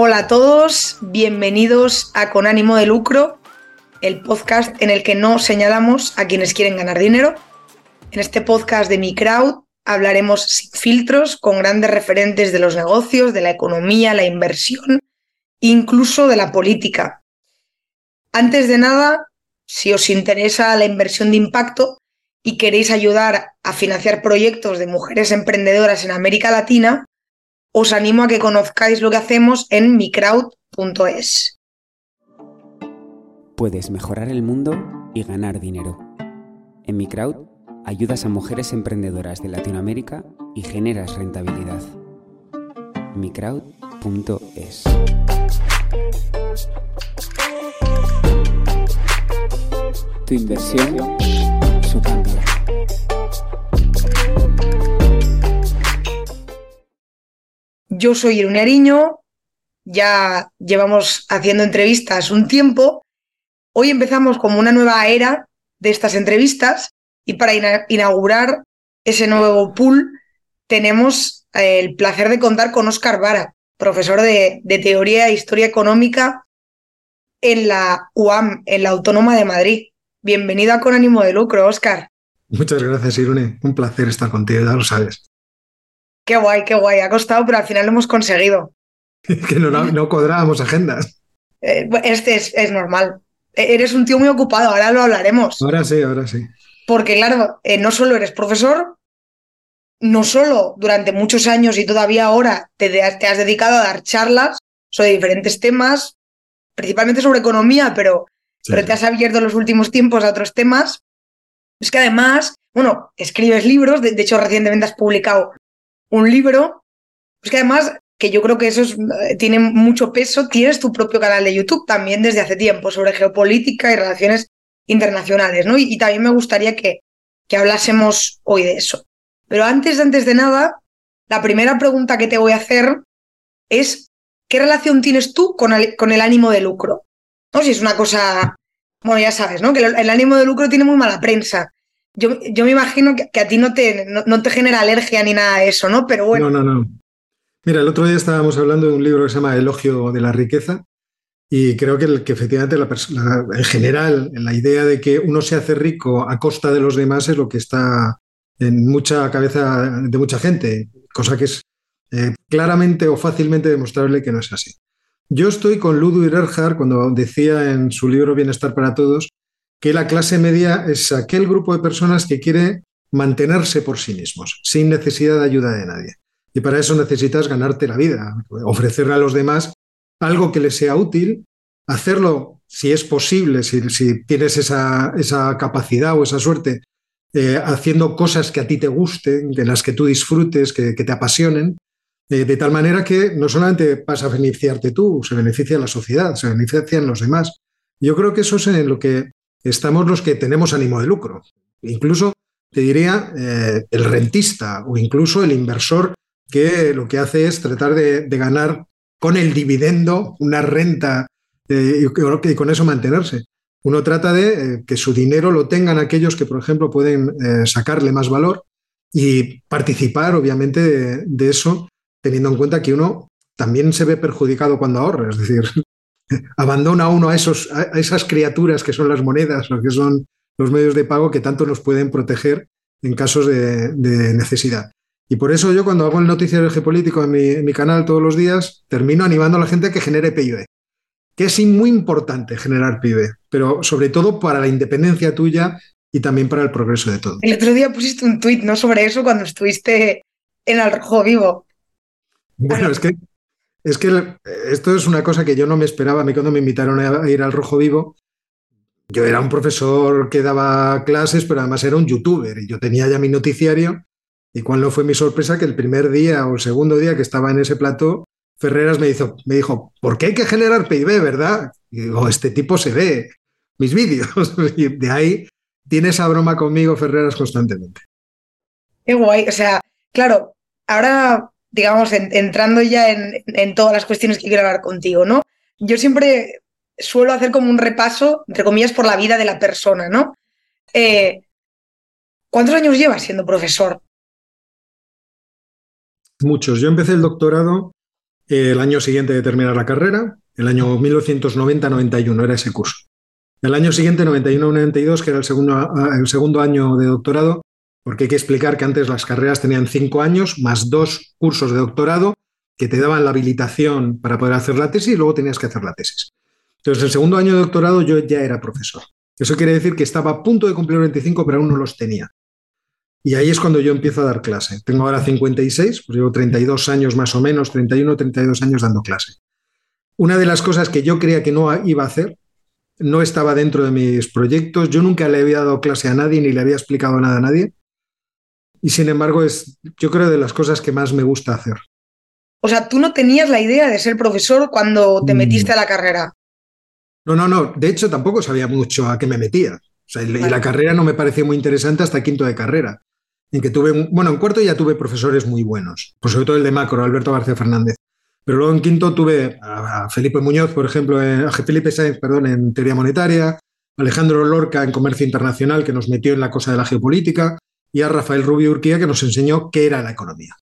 Hola a todos, bienvenidos a Con ánimo de lucro, el podcast en el que no señalamos a quienes quieren ganar dinero. En este podcast de Mi Crowd hablaremos sin filtros con grandes referentes de los negocios, de la economía, la inversión, incluso de la política. Antes de nada, si os interesa la inversión de impacto y queréis ayudar a financiar proyectos de mujeres emprendedoras en América Latina, os animo a que conozcáis lo que hacemos en microwd.es. Puedes mejorar el mundo y ganar dinero. En Microwd ayudas a mujeres emprendedoras de Latinoamérica y generas rentabilidad. microwd.es. Tu inversión, su cambio. Yo soy Irune Ariño, ya llevamos haciendo entrevistas un tiempo. Hoy empezamos como una nueva era de estas entrevistas y para inaugurar ese nuevo pool tenemos eh, el placer de contar con Óscar Vara, profesor de, Teoría e Historia Económica en la UAM, en la Autónoma de Madrid. Bienvenido Con ánimo de lucro, Óscar. Muchas gracias, Irune. Un placer estar contigo, ya lo sabes. Qué guay, qué guay. Ha costado, pero al final lo hemos conseguido. que no, no, cuadrábamos agendas. Eh, este es, normal. E, eres un tío muy ocupado, ahora lo hablaremos. Ahora sí, ahora sí. Porque claro, eh, no solo eres profesor, no solo durante muchos años y todavía ahora te, te has dedicado a dar charlas sobre diferentes temas, principalmente sobre economía, pero, pero te has abierto en los últimos tiempos a otros temas. Es que además, bueno, escribes libros, de hecho recientemente has publicado un libro, pues que además, que yo creo que eso eh, tiene mucho peso, tienes tu propio canal de YouTube también desde hace tiempo sobre geopolítica y relaciones internacionales, ¿no? Y, también me gustaría que, que hablásemos hoy de eso. Pero antes, antes de nada, la primera pregunta que te voy a hacer es, ¿qué relación tienes tú con el, con el ánimo de lucro? ¿No? Si es una cosa, bueno, ya sabes, ¿no? Que el ánimo de lucro tiene muy mala prensa yo, me imagino que, a ti no te, no, te genera alergia ni nada de eso, ¿no? Pero bueno. No, no, no. Mira, el otro día estábamos hablando de un libro que se llama Elogio de la riqueza y creo que, que efectivamente en general la idea de que uno se hace rico a costa de los demás es lo que está en mucha cabeza de mucha gente, cosa que es eh, claramente o fácilmente demostrable que no es así. Yo estoy con Ludwig Erhard cuando decía en su libro Bienestar para Todos que la clase media es aquel grupo de personas que quiere mantenerse por sí mismos, sin necesidad de ayuda de nadie. Y para eso necesitas ganarte la vida, ofrecerle a los demás algo que les sea útil, hacerlo si es posible, si, tienes esa, capacidad o esa suerte, eh, haciendo cosas que a ti te gusten, de las que tú disfrutes, que, te apasionen, eh, de tal manera que no solamente vas a beneficiarte tú, se beneficia la sociedad, se benefician los demás. Yo creo que eso es en lo que estamos los que tenemos ánimo de lucro. Incluso, te diría, eh, el rentista o incluso el inversor que lo que hace es tratar de, ganar con el dividendo una renta eh, y, con eso mantenerse. Uno trata de eh, que su dinero lo tengan aquellos que, por ejemplo, pueden sacarle más valor y participar, obviamente, de, eso, teniendo en cuenta que uno también se ve perjudicado cuando ahorra. Es decir, abandona uno a, esos, a esas criaturas que son las monedas, lo que son los medios de pago que tanto nos pueden proteger en casos de, necesidad. Y por eso yo cuando hago el noticiario geopolítico en mi, en mi, canal todos los días, termino animando a la gente a que genere PIB, que es muy importante generar PIB, pero sobre todo para la independencia tuya y también para el progreso de todo. El otro día pusiste un tuit ¿no? sobre eso cuando estuviste en el Rojo Vivo. Bueno, es que es que esto es una cosa que yo no me esperaba. A mí cuando me invitaron a ir al Rojo Vivo, yo era un profesor que daba clases, pero además era un youtuber y yo tenía ya mi noticiario. Y cuál no fue mi sorpresa que el primer día o el segundo día que estaba en ese plató, Ferreras me, hizo, me dijo, ¿por qué hay que generar PIB, verdad? Y digo, este tipo se ve mis vídeos. Y de ahí tiene esa broma conmigo Ferreras constantemente. Qué guay. O sea, claro, ahora digamos, entrando ya en, todas las cuestiones que quiero hablar contigo, ¿no? Yo siempre suelo hacer como un repaso, entre comillas, por la vida de la persona, ¿no? Eh, ¿Cuántos años llevas siendo profesor? Muchos. Yo empecé el doctorado el año siguiente de terminar la carrera, el año 1990-91 era ese curso. El año siguiente, 91-92, que era el segundo, el segundo año de doctorado, porque hay que explicar que antes las carreras tenían cinco años más dos cursos de doctorado que te daban la habilitación para poder hacer la tesis y luego tenías que hacer la tesis. Entonces, el segundo año de doctorado yo ya era profesor. Eso quiere decir que estaba a punto de cumplir 25, pero aún no los tenía. Y ahí es cuando yo empiezo a dar clase. Tengo ahora 56, pues llevo 32 años más o menos, 31, 32 años dando clase. Una de las cosas que yo creía que no iba a hacer, no estaba dentro de mis proyectos, yo nunca le había dado clase a nadie ni le había explicado nada a nadie. Y sin embargo, es, yo creo, de las cosas que más me gusta hacer. O sea, tú no tenías la idea de ser profesor cuando te mm. metiste a la carrera. No, no, no. De hecho, tampoco sabía mucho a qué me metía. y la carrera no me pareció muy interesante hasta quinto de carrera. En que tuve, bueno, en cuarto ya tuve profesores muy buenos, pues sobre todo el de macro, Alberto García Fernández. Pero luego en quinto tuve a Felipe Muñoz, por ejemplo, a Felipe Sáenz, perdón, en teoría monetaria, Alejandro Lorca en comercio internacional, que nos metió en la cosa de la geopolítica, y a Rafael Rubio Urquía, que nos enseñó qué era la economía.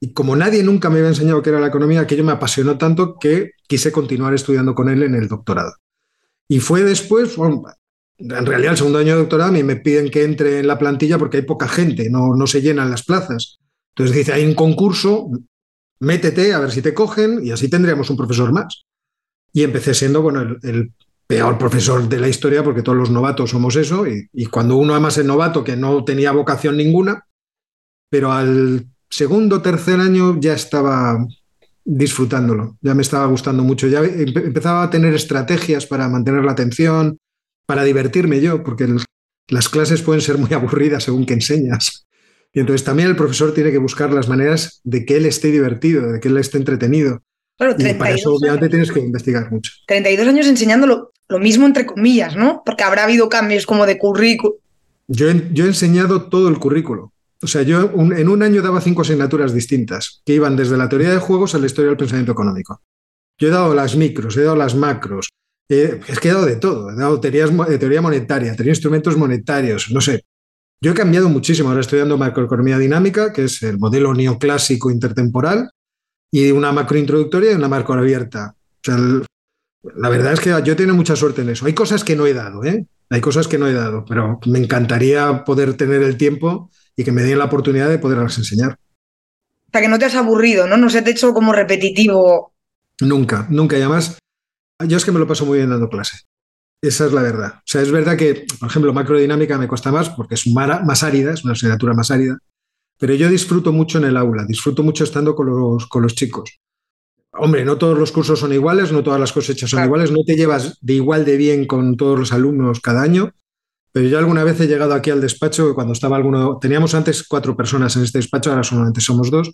Y como nadie nunca me había enseñado qué era la economía, aquello me apasionó tanto que quise continuar estudiando con él en el doctorado. Y fue después, en realidad el segundo año de doctorado me piden que entre en la plantilla porque hay poca gente, no, no se llenan las plazas. Entonces dice, hay un concurso, métete a ver si te cogen y así tendríamos un profesor más. Y empecé siendo bueno, el, peor profesor de la historia porque todos los novatos somos eso y, y cuando uno además es novato que no tenía vocación ninguna, pero al segundo, tercer año ya estaba disfrutándolo, ya me estaba gustando mucho, ya empezaba a tener estrategias para mantener la atención, para divertirme yo, porque las clases pueden ser muy aburridas según que enseñas. Y entonces también el profesor tiene que buscar las maneras de que él esté divertido, de que él esté entretenido. y para eso obviamente tienes que investigar mucho. 32 años enseñando lo, mismo entre comillas, ¿no? Porque habrá habido cambios como de currículo. Yo, he enseñado todo el currículo. O sea, yo en un año daba cinco asignaturas distintas, que iban desde la teoría de juegos a la historia del pensamiento económico. Yo he dado las micros, he dado las macros, he, dado de todo. He dado teorías, teoría monetaria, teoría instrumentos monetarios, no sé. Yo he cambiado muchísimo. Ahora estoy dando macroeconomía dinámica, que es el modelo neoclásico intertemporal, y una macrointroductoria y una macro abierta. O sea, la verdad es que yo tengo mucha suerte en eso. Hay cosas que no he dado, ¿eh? Hay cosas que no he dado, pero me encantaría poder tener el tiempo y que me den la oportunidad de poderlas enseñar. O sea, que no te has aburrido, ¿no? No se te ha hecho como repetitivo. Nunca, nunca. Y además, yo es que me lo paso muy bien dando clase. Esa es la verdad. O sea, es verdad que, por ejemplo, macrodinámica me cuesta más porque es más árida, es una asignatura más árida, pero yo disfruto mucho en el aula, disfruto mucho estando con los, con los chicos. Hombre, no todos los cursos son iguales, no todas las cosechas son iguales, no te llevas de igual de bien con todos los alumnos cada año, pero yo alguna vez he llegado aquí al despacho, cuando estaba alguno, teníamos antes cuatro personas en este despacho, ahora solamente somos dos,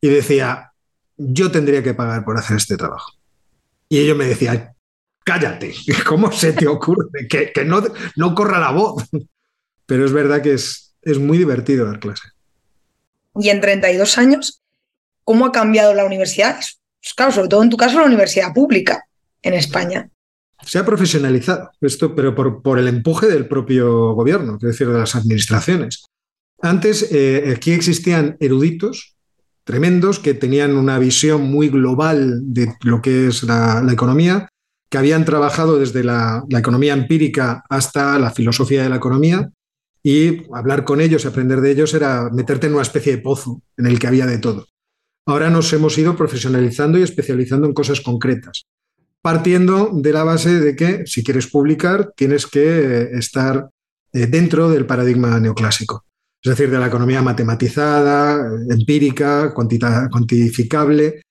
y decía, yo tendría que pagar por hacer este trabajo. Y ellos me decían, cállate, ¿cómo se te ocurre? Que, no, no corra la voz. Pero es verdad que es, es muy divertido dar clase. Y en 32 años, ¿cómo ha cambiado la universidad? Pues claro, sobre todo en tu caso, la universidad pública en España se ha profesionalizado esto, pero por, el empuje del propio gobierno, es decir, de las administraciones. Antes eh, aquí existían eruditos tremendos que tenían una visión muy global de lo que es la, economía, que habían trabajado desde la, economía empírica hasta la filosofía de la economía, y hablar con ellos y aprender de ellos era meterte en una especie de pozo en el que había de todo. Ahora nos hemos ido profesionalizando y especializando en cosas concretas partiendo de la base de que si quieres publicar tienes que eh, estar eh, dentro del paradigma neoclásico, es decir, de la economía matematizada, empírica, cuantificable,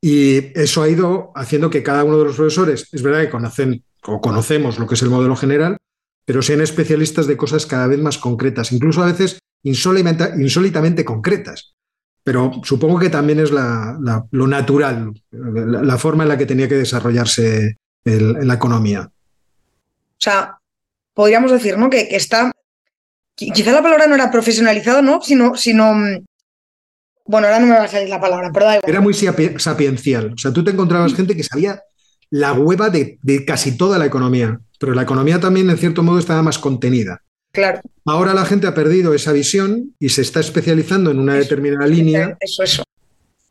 y eso ha ido haciendo que cada uno de los profesores, es verdad que conocen o conocemos lo que es el modelo general, pero sean especialistas de cosas cada vez más concretas, incluso a veces insólitamente concretas pero supongo que también es lo natural, la, forma en la que tenía que desarrollarse la economía. O sea, podríamos decir, ¿no? Que, está, quizá la palabra no era profesionalizado, ¿no? Sino, sino, mm, bueno, ahora no me va a salir la palabra, pero Era muy sapiencial, o sea, tú te encontrabas gente que sabía la hueva de casi toda la economía, pero la economía también, en cierto modo, estaba más contenida. Claro. Ahora la gente ha perdido esa visión y se está especializando en una determinada línea. Eso, eso.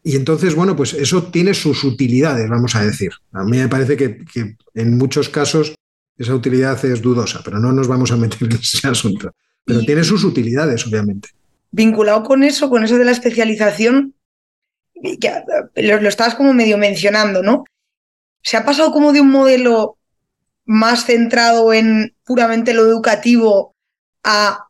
Y entonces, bueno, pues eso tiene sus utilidades, vamos a decir. A mí me parece que, en muchos casos esa utilidad es dudosa, pero no nos vamos a meter en ese asunto. Pero tiene sus utilidades, obviamente. Vinculado con eso, con eso de la especialización, lo, lo estabas como medio mencionando, ¿no? Se ha pasado como de un modelo más centrado en puramente lo educativo a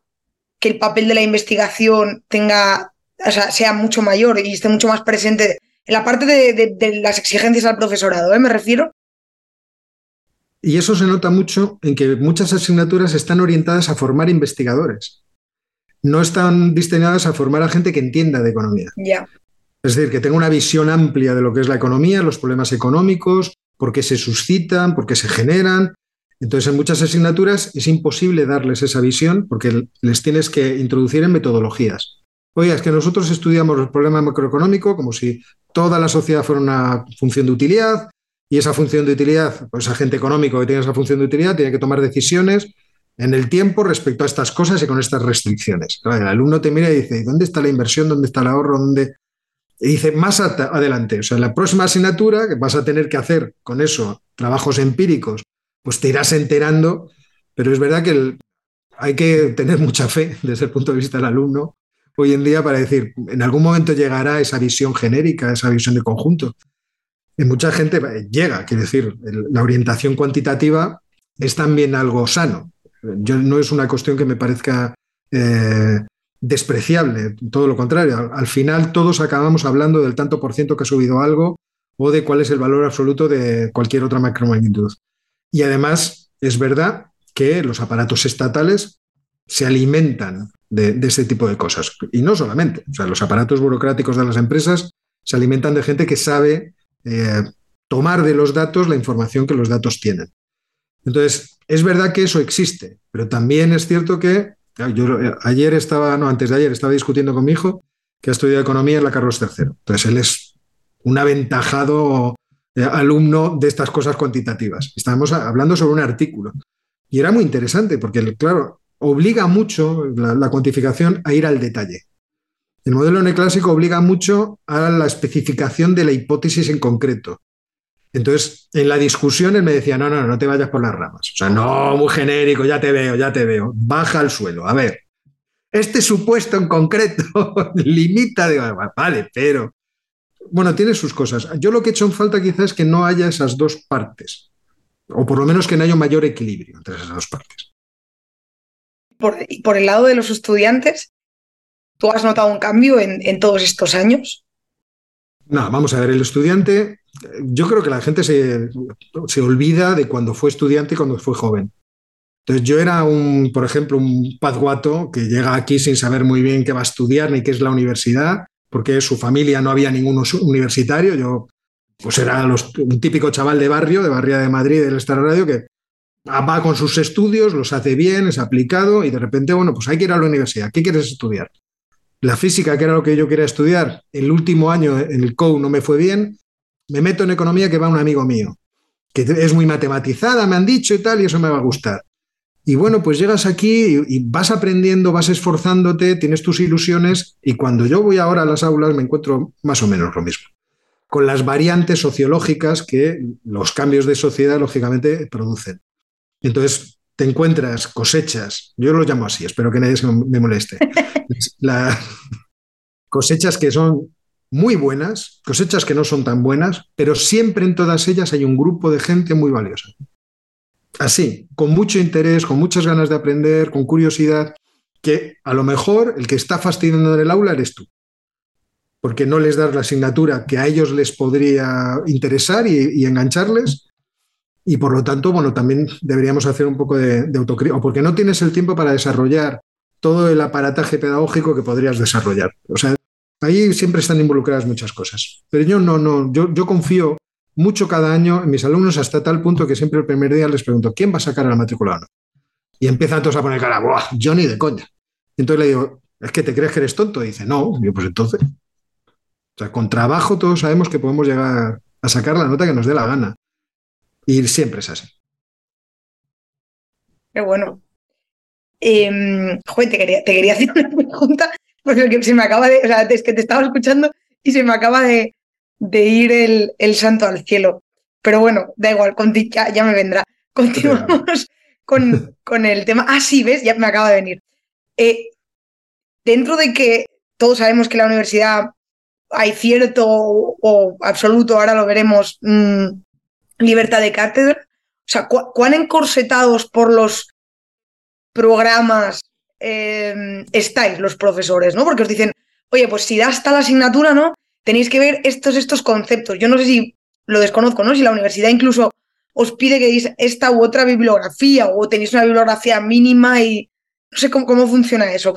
que el papel de la investigación tenga, o sea, sea mucho mayor y esté mucho más presente en la parte de, las exigencias al profesorado, ¿eh? me refiero. Y eso se nota mucho en que muchas asignaturas están orientadas a formar investigadores. No están diseñadas a formar a gente que entienda de economía. Es decir, que tenga una visión amplia de lo que es la economía, los problemas económicos, por qué se suscitan, por qué se generan, entonces, en muchas asignaturas es imposible darles esa visión porque les tienes que introducir en metodologías. Oiga, es que nosotros estudiamos el problema macroeconómico como si toda la sociedad fuera una función de utilidad y esa función de utilidad, pues agente económico que tiene esa función de utilidad tiene que tomar decisiones en el tiempo respecto a estas cosas y con estas restricciones. el alumno te mira y dice, ¿dónde está la inversión? ¿Dónde está el ahorro? ¿Dónde? Y dice, más adelante, o sea, en la próxima asignatura que vas a tener que hacer con eso trabajos empíricos pues te irás enterando, pero es verdad que hay que tener mucha fe desde el punto de vista del alumno hoy en día para decir, en algún momento llegará esa visión genérica, esa visión de conjunto. Y mucha gente llega, quiere decir, la orientación cuantitativa es también algo sano. Yo, no es una cuestión que me parezca eh, despreciable, todo lo contrario. Al, final todos acabamos hablando del tanto por ciento que ha subido algo o de cuál es el valor absoluto de cualquier otra macromagnitud. Y además es verdad que los aparatos estatales se alimentan de, ese tipo de cosas. Y no solamente, o sea, los aparatos burocráticos de las empresas se alimentan de gente que sabe eh, tomar de los datos la información que los datos tienen. Entonces, es verdad que eso existe, pero también es cierto que yo ayer estaba, no, antes de ayer estaba discutiendo con mi hijo que ha estudiado economía en la Carlos III. Entonces, él es un aventajado alumno de estas cosas cuantitativas. Estábamos hablando sobre un artículo. Y era muy interesante porque, claro, obliga mucho la, cuantificación a ir al detalle. El modelo neoclásico obliga mucho a la especificación de la hipótesis en concreto. Entonces, en la discusión él me decía, no, no, no te vayas por las ramas. O sea, no, muy genérico, ya te veo, ya te veo. Baja al suelo. A ver, este supuesto en concreto limita, de, vale, pero bueno, tiene sus cosas. Yo lo que he hecho en falta quizás es que no haya esas dos partes, o por lo menos que no haya un mayor equilibrio entre esas dos partes. Por, por el lado de los estudiantes, ¿tú has notado un cambio en, todos estos años? No, vamos a ver, el estudiante, yo creo que la gente se, se olvida de cuando fue estudiante y cuando fue joven. Entonces yo era un, por ejemplo, un pazguato que llega aquí sin saber muy bien qué va a estudiar ni qué es la universidad porque su familia no había ningún universitario. Yo pues era un típico chaval de barrio, de Barria de Madrid, del Star Radio, que va con sus estudios, los hace bien, es aplicado y de repente, bueno, pues hay que ir a la universidad. ¿Qué quieres estudiar? La física, que era lo que yo quería estudiar, el último año en el COU no me fue bien, me meto en economía que va un amigo mío, que es muy matematizada, me han dicho y tal, y eso me va a gustar. Y bueno, pues llegas aquí y, vas aprendiendo, vas esforzándote, tienes tus ilusiones y cuando yo voy ahora a las aulas me encuentro más o menos lo mismo, con las variantes sociológicas que los cambios de sociedad lógicamente producen. Entonces te encuentras cosechas, yo lo llamo así, espero que nadie se me moleste, las cosechas que son muy buenas, cosechas que no son tan buenas, pero siempre en todas ellas hay un grupo de gente muy valiosa así, con mucho interés, con muchas ganas de aprender, con curiosidad, que a lo mejor el que está fastidiando en el aula eres tú, porque no les das la asignatura que a ellos les podría interesar y, engancharles. Y por lo tanto, bueno, también deberíamos hacer un poco de, de autocrítica, porque no tienes el tiempo para desarrollar todo el aparataje pedagógico que podrías desarrollar. O sea, ahí siempre están involucradas muchas cosas. Pero yo no, no, yo, yo confío mucho cada año en mis alumnos hasta tal punto que siempre el primer día les pregunto, ¿quién va a sacar a la matrícula Y empiezan todos a poner cara, ¡buah! Yo ni de coña. entonces le digo, ¿es que te crees que eres tonto? Y dice, no, yo pues entonces. O sea, con trabajo todos sabemos que podemos llegar a sacar la nota que nos dé la gana. Y siempre es así. Qué bueno. Eh, te quería, te quería hacer una pregunta, porque se me acaba de. O sea, es que te estaba escuchando y se me acaba de, ir el, santo al cielo. Pero bueno, da igual, ya, ya me vendrá. Continuamos con, con, el tema. Ah, sí, ves, ya me acaba de venir. Eh, dentro de que todos sabemos que la universidad hay cierto o, absoluto, ahora lo veremos, mm, libertad de cátedra. O sea, ¿cuán encorsetados por los programas em, estáis los profesores, ¿no? Porque os dicen, oye, pues si das tal asignatura, ¿no? Tenéis que ver estos, estos conceptos. Yo no sé si lo desconozco, ¿no? Si la universidad incluso os pide que deis esta u otra bibliografía o tenéis una bibliografía mínima y no sé cómo, cómo funciona eso.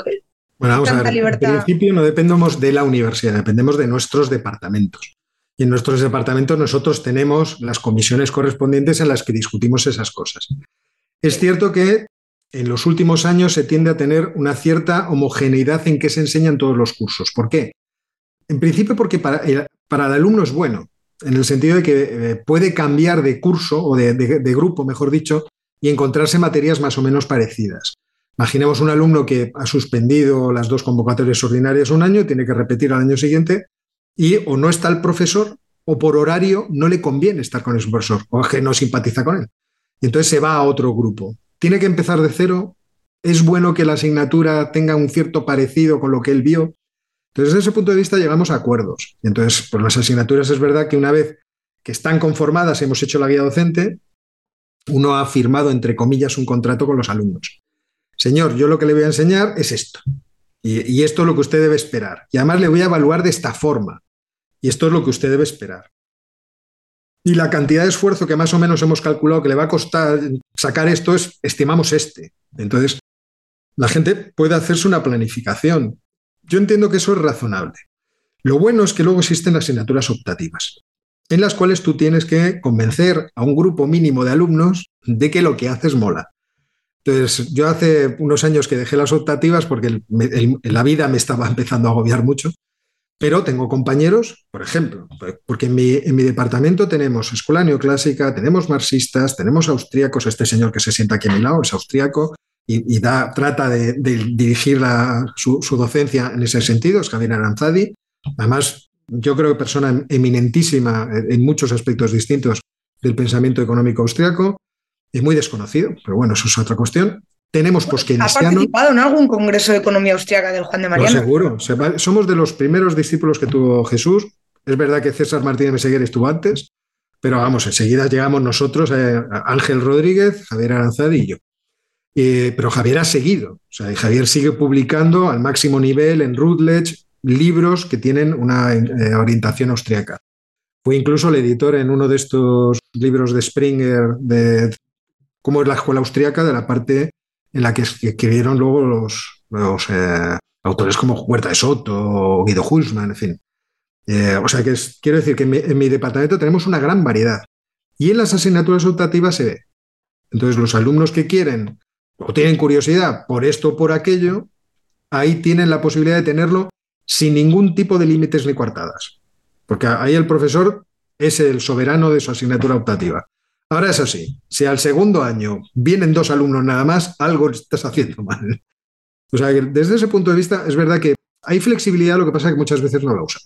Bueno, vamos a ver. En principio no dependemos de la universidad, dependemos de nuestros departamentos. Y en nuestros departamentos nosotros tenemos las comisiones correspondientes en las que discutimos esas cosas. Es cierto que en los últimos años se tiende a tener una cierta homogeneidad en qué se enseñan todos los cursos. ¿Por qué? En principio porque para el, alumno es bueno, en el sentido de que eh, puede cambiar de curso o de, grupo, mejor dicho, y encontrarse materias más o menos parecidas. Imaginemos un alumno que ha suspendido las dos convocatorias ordinarias un año, tiene que repetir al año siguiente y o no está el profesor o por horario no le conviene estar con ese profesor o es que no simpatiza con él. Y entonces se va a otro grupo. Tiene que empezar de cero. Es bueno que la asignatura tenga un cierto parecido con lo que él vio. Entonces, desde ese punto de vista llegamos a acuerdos. Y entonces, por las asignaturas es verdad que una vez que están conformadas, hemos hecho la guía docente, uno ha firmado, entre comillas, un contrato con los alumnos. Señor, yo lo que le voy a enseñar es esto. Y, esto es lo que usted debe esperar. Y además le voy a evaluar de esta forma. Y esto es lo que usted debe esperar. Y la cantidad de esfuerzo que más o menos hemos calculado que le va a costar sacar esto es, estimamos este. Entonces, la gente puede hacerse una planificación. Yo entiendo que eso es razonable. Lo bueno es que luego existen asignaturas optativas, en las cuales tú tienes que convencer a un grupo mínimo de alumnos de que lo que haces mola. Entonces, yo hace unos años que dejé las optativas porque la vida me estaba empezando a agobiar mucho, pero tengo compañeros, por ejemplo, porque en mi, departamento tenemos escuela neoclásica, tenemos marxistas, tenemos austríacos, este señor que se sienta aquí a mi lado es austríaco y, da, trata de, dirigir su, docencia en ese sentido, es Javier Aranzadi. Además, yo creo que persona eminentísima en muchos aspectos distintos del pensamiento económico austriaco es muy desconocido, pero bueno, eso es otra cuestión. Tenemos ¿Ha participado en algún congreso de economía austriaca del Juan de Mariano? seguro. Somos de los primeros discípulos que tuvo Jesús. Es verdad que César Martínez Meseguer estuvo antes, pero vamos, enseguida llegamos nosotros, eh, Ángel Rodríguez, Javier Aranzadi y yo. Pero Javier ha seguido, o sea, Javier sigue publicando al máximo nivel en Routledge libros que tienen una eh, orientación austriaca. Fue incluso el editor en uno de estos libros de Springer de cómo es la escuela austríaca de la parte en la que escribieron luego los, eh, autores como Huerta de Soto o Guido Hulsmann, en fin. Eh, o sea que quiero decir que en mi, departamento tenemos una gran variedad y en las asignaturas optativas se ve. Entonces los alumnos que quieren o tienen curiosidad por esto o por aquello, ahí tienen la posibilidad de tenerlo sin ningún tipo de límites ni coartadas. Porque ahí el profesor es el soberano de su asignatura optativa. Ahora es así, si al segundo año vienen dos alumnos nada más, algo estás haciendo mal. O sea, desde ese punto de vista es verdad que hay flexibilidad, lo que pasa es que muchas veces no la usan.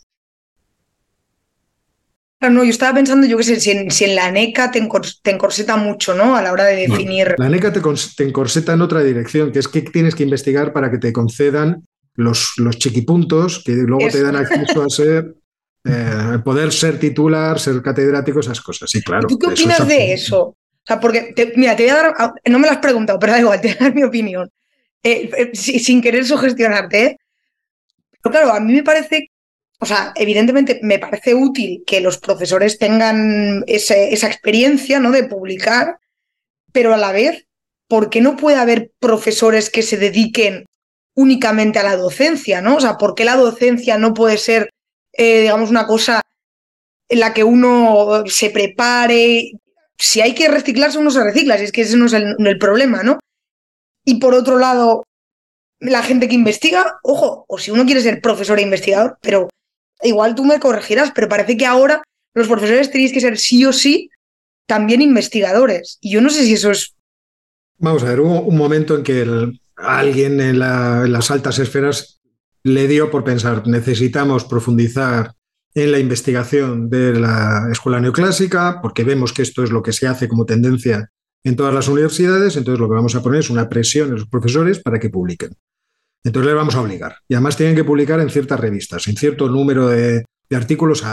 No, yo estaba pensando, yo qué sé, si en, la NECA te, encorseta mucho, ¿no? A la hora de definir. la NECA te, encorseta en otra dirección, que es que tienes que investigar para que te concedan los, los chiquipuntos que luego te dan acceso a ser eh, poder ser titular, ser catedrático, esas cosas. Sí, claro. ¿Tú qué opinas de eso? O sea, porque, mira, te voy a dar, ah, no me lo has preguntado, pero da igual, te voy a dar mi opinión. Eh, eh, sin querer sugestionarte. Pero claro, a mí me parece, o sea, evidentemente me parece útil que los profesores tengan esa experiencia, ¿no? De publicar, pero a la vez, ¿por qué no puede haber profesores que se dediquen únicamente a la docencia, ¿no? O sea, ¿por qué la docencia no puede ser eh, digamos, una cosa en la que uno se prepare. Si hay que reciclarse, uno se recicla, si es que ese no es el, problema, ¿no? Y por otro lado, la gente que investiga, ojo, o si uno quiere ser profesor e investigador, pero igual tú me corregirás, pero parece que ahora los profesores tenéis que ser sí o sí también investigadores. Y yo no sé si eso es. Vamos a ver, hubo un momento en que alguien en, las altas esferas le dio por pensar, necesitamos profundizar en la investigación de la escuela neoclásica, porque vemos que esto es lo que se hace como tendencia en todas las universidades, entonces lo que vamos a poner es una presión en los profesores para que publiquen. Entonces les vamos a obligar. Y además tienen que publicar en ciertas revistas, en cierto número de, artículos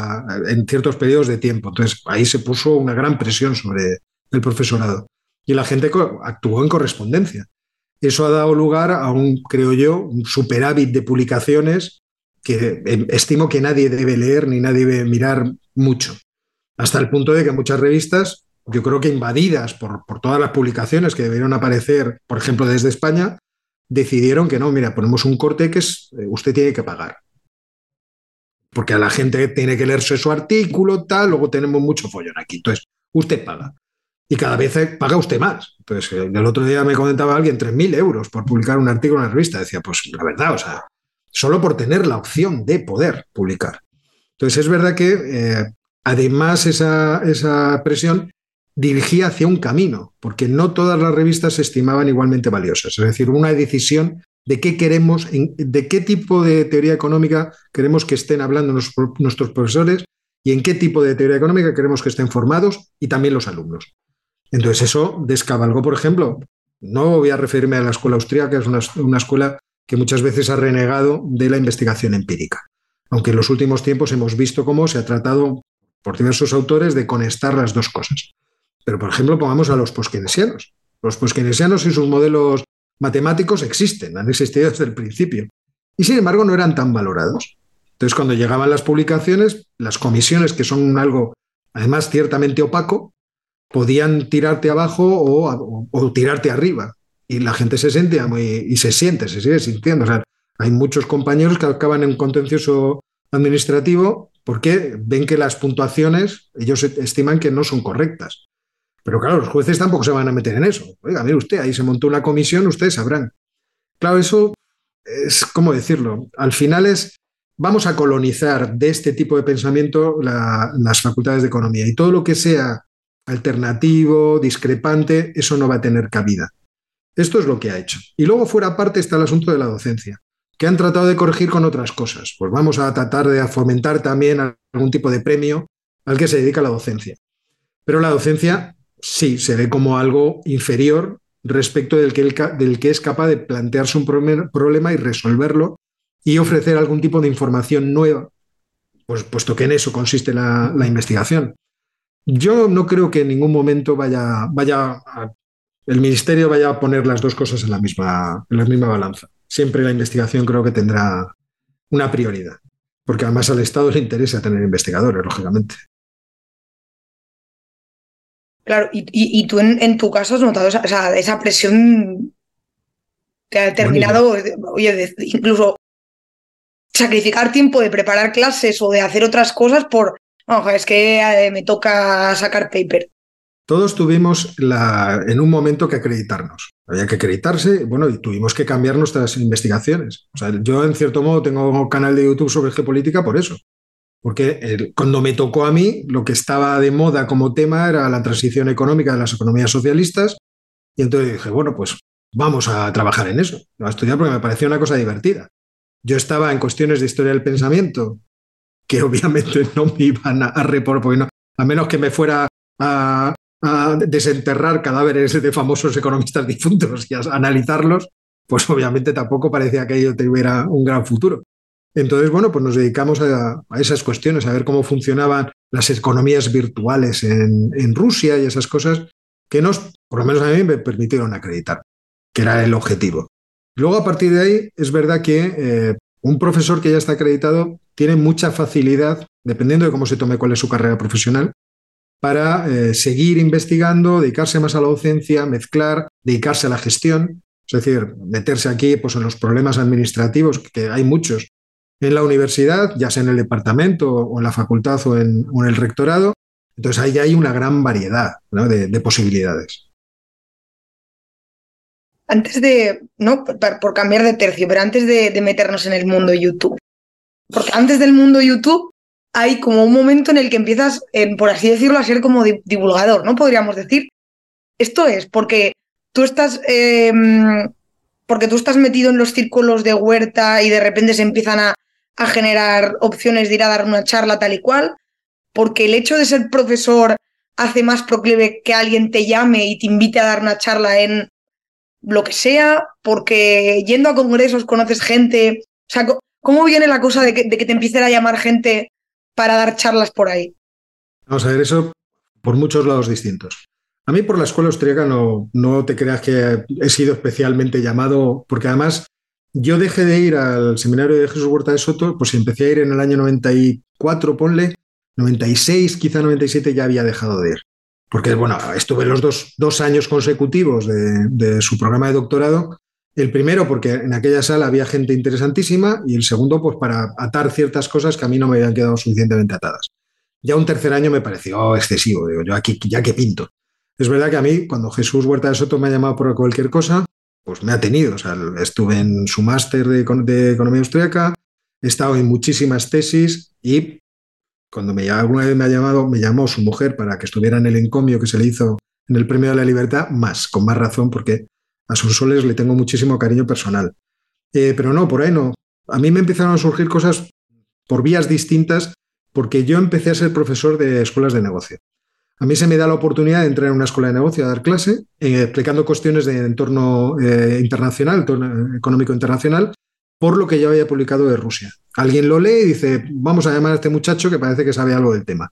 en ciertos periodos de tiempo. Entonces ahí se puso una gran presión sobre el profesorado. Y la gente actuó en correspondencia. Eso ha dado lugar a un, creo yo, un superávit de publicaciones que em, estimo que nadie debe leer ni nadie debe mirar mucho. Hasta el punto de que muchas revistas, yo creo que invadidas por, por todas las publicaciones que debieron aparecer, por ejemplo, desde España, decidieron que no, mira, ponemos un corte que es, eh, usted tiene que pagar. Porque a la gente tiene que leerse su artículo, tal, luego tenemos mucho follón aquí. Entonces, usted paga. Y cada vez paga usted más. Entonces, eh, el otro día me comentaba alguien 3.000 euros por publicar un artículo en la revista. Decía, pues la verdad, o sea, solo por tener la opción de poder publicar. Entonces, es verdad que eh, además esa, esa presión dirigía hacia un camino, porque no todas las revistas se estimaban igualmente valiosas. Es decir, una decisión de qué queremos, de qué tipo de teoría económica queremos que estén hablando nuestros profesores y en qué tipo de teoría económica queremos que estén formados y también los alumnos. Entonces eso descabalgó, por ejemplo, no voy a referirme a la escuela austríaca, que es una, una escuela que muchas veces ha renegado de la investigación empírica, aunque en los últimos tiempos hemos visto cómo se ha tratado por diversos autores de conectar las dos cosas. Pero, por ejemplo, pongamos a los posquenesianos. Los posquenesianos y sus modelos matemáticos existen, han existido desde el principio. Y sin embargo no eran tan valorados. Entonces, cuando llegaban las publicaciones, las comisiones, que son algo además ciertamente opaco, podían tirarte abajo o, tirarte arriba. Y la gente se sentía muy, y se siente, se sigue sintiendo. Hay muchos compañeros que acaban en contencioso administrativo porque ven que las puntuaciones, ellos estiman que no son correctas. Pero claro, los jueces tampoco se van a meter en eso. Oiga, mire usted, ahí se montó una comisión, ustedes sabrán. Claro, eso es, ¿cómo decirlo? Al final es, vamos a colonizar de este tipo de pensamiento las facultades de economía y todo lo que sea alternativo, discrepante, eso no va a tener cabida. Esto es lo que ha hecho. Y luego fuera parte está el asunto de la docencia, que han tratado de corregir con otras cosas. Pues vamos a tratar de fomentar también algún tipo de premio al que se dedica la docencia. Pero la docencia sí, se ve como algo inferior respecto del que, del que es capaz de plantearse un problema y resolverlo y ofrecer algún tipo de información nueva, pues, puesto que en eso consiste la, investigación. Yo no creo que en ningún momento vaya, vaya el ministerio vaya a poner las dos cosas en la, misma, en la misma balanza. Siempre la investigación creo que tendrá una prioridad, porque además al Estado le interesa tener investigadores, lógicamente. Claro, y, tú en, tu caso has notado esa, esa presión que ha determinado, oye, incluso sacrificar tiempo de preparar clases o de hacer otras cosas por, no, es que eh, me toca sacar paper. Todos tuvimos la, en un momento que acreditarnos. Había que acreditarse, bueno, y tuvimos que cambiar nuestras investigaciones. O sea, yo en cierto modo tengo un canal de YouTube sobre geopolítica por eso. Porque cuando me tocó a mí, lo que estaba de moda como tema era la transición económica de las economías socialistas. Y entonces dije, bueno, pues vamos a trabajar en eso, a estudiar porque me parecía una cosa divertida. Yo estaba en cuestiones de historia del pensamiento que obviamente no me iban a, reportar, porque a menos que me fuera a, a, desenterrar cadáveres de famosos economistas difuntos y a analizarlos, pues obviamente tampoco parecía que ello tuviera un gran futuro. Entonces, bueno, pues nos dedicamos a, esas cuestiones, a ver cómo funcionaban las economías virtuales en, Rusia y esas cosas que nos, por lo menos a mí, me permitieron acreditar, que era el objetivo. Luego, a partir de ahí, es verdad que eh, un profesor que ya está acreditado tiene mucha facilidad, dependiendo de cómo se tome cuál es su carrera profesional, para eh, seguir investigando, dedicarse más a la docencia, mezclar, dedicarse a la gestión, es decir, meterse aquí pues, en los problemas administrativos, que hay muchos, en la universidad, ya sea en el departamento o en la facultad o en, el rectorado. Entonces ahí hay una gran variedad de, posibilidades. Antes de, no, por, cambiar de tercio, pero antes de, meternos en el mundo YouTube, porque antes del mundo YouTube hay como un momento en el que empiezas, por así decirlo, a ser como divulgador, ¿no? Podríamos decir. Esto es porque tú estás, em, porque tú estás metido en los círculos de huerta y de repente se empiezan a, a generar opciones de ir a dar una charla tal y cual, porque el hecho de ser profesor hace más proclive que alguien te llame y te invite a dar una charla en lo que sea, porque yendo a congresos conoces gente. O sea, ¿cómo viene la cosa de que, te empiecen a llamar gente para dar charlas por ahí? Vamos a ver, eso por muchos lados distintos. A mí por la escuela austríaca no, no te creas que he sido especialmente llamado, porque además yo dejé de ir al seminario de Jesús Huerta de Soto, pues empecé a ir en el año 94, ponle, 96, quizá 97 ya había dejado de ir. Porque, bueno, estuve los dos, dos años consecutivos de, su programa de doctorado. El primero, porque en aquella sala había gente interesantísima, y el segundo, pues para atar ciertas cosas que a mí no me habían quedado suficientemente atadas. Ya un tercer año me pareció excesivo, digo, yo aquí ya que pinto. Es verdad que a mí, cuando Jesús Huerta de Soto me ha llamado por cualquier cosa, pues me ha tenido. O sea, estuve en su máster de, Economía Austriaca, he estado en muchísimas tesis y cuando me, alguna vez me ha llamado, me llamó su mujer para que estuviera en el encomio que se le hizo en el Premio de la Libertad, más, con más razón, porque a sus soles le tengo muchísimo cariño personal. Eh, pero no, por ahí no. A mí me empezaron a surgir cosas por vías distintas, porque yo empecé a ser profesor de escuelas de negocio. A mí se me da la oportunidad de entrar en una escuela de negocio a dar clase, eh, explicando cuestiones de entorno eh, internacional, entorno económico internacional, por lo que yo había publicado de Rusia. Alguien lo lee y dice, vamos a llamar a este muchacho que parece que sabe algo del tema.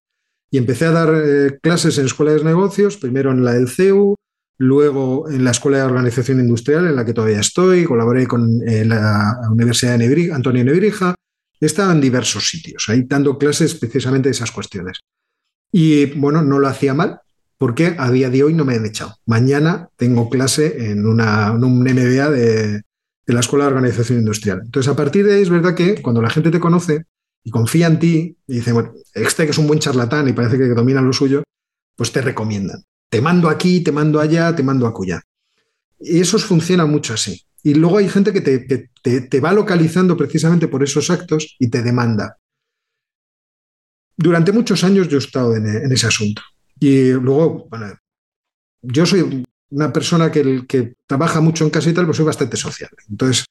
Y empecé a dar eh, clases en escuelas de negocios, primero en la del CEU, luego en la Escuela de Organización Industrial, en la que todavía estoy, colaboré con la Universidad de Nebrija, Antonio Nebrija, he estado en diversos sitios, ahí dando clases precisamente de esas cuestiones. Y bueno, no lo hacía mal, porque a día de hoy no me han echado. Mañana tengo clase en, una, un MBA de, la Escuela de Organización Industrial. Entonces, a partir de ahí es verdad que cuando la gente te conoce y confía en ti y dice, bueno, este que es un buen charlatán y parece que domina lo suyo, pues te recomiendan. Te mando aquí, te mando allá, te mando acullá. Y eso funciona mucho así. Y luego hay gente que te, te va localizando precisamente por esos actos y te demanda durante muchos años yo he estado en, ese asunto. Y luego, bueno, yo soy una persona que, que, trabaja mucho en casa y tal, pero soy bastante social. Entonces,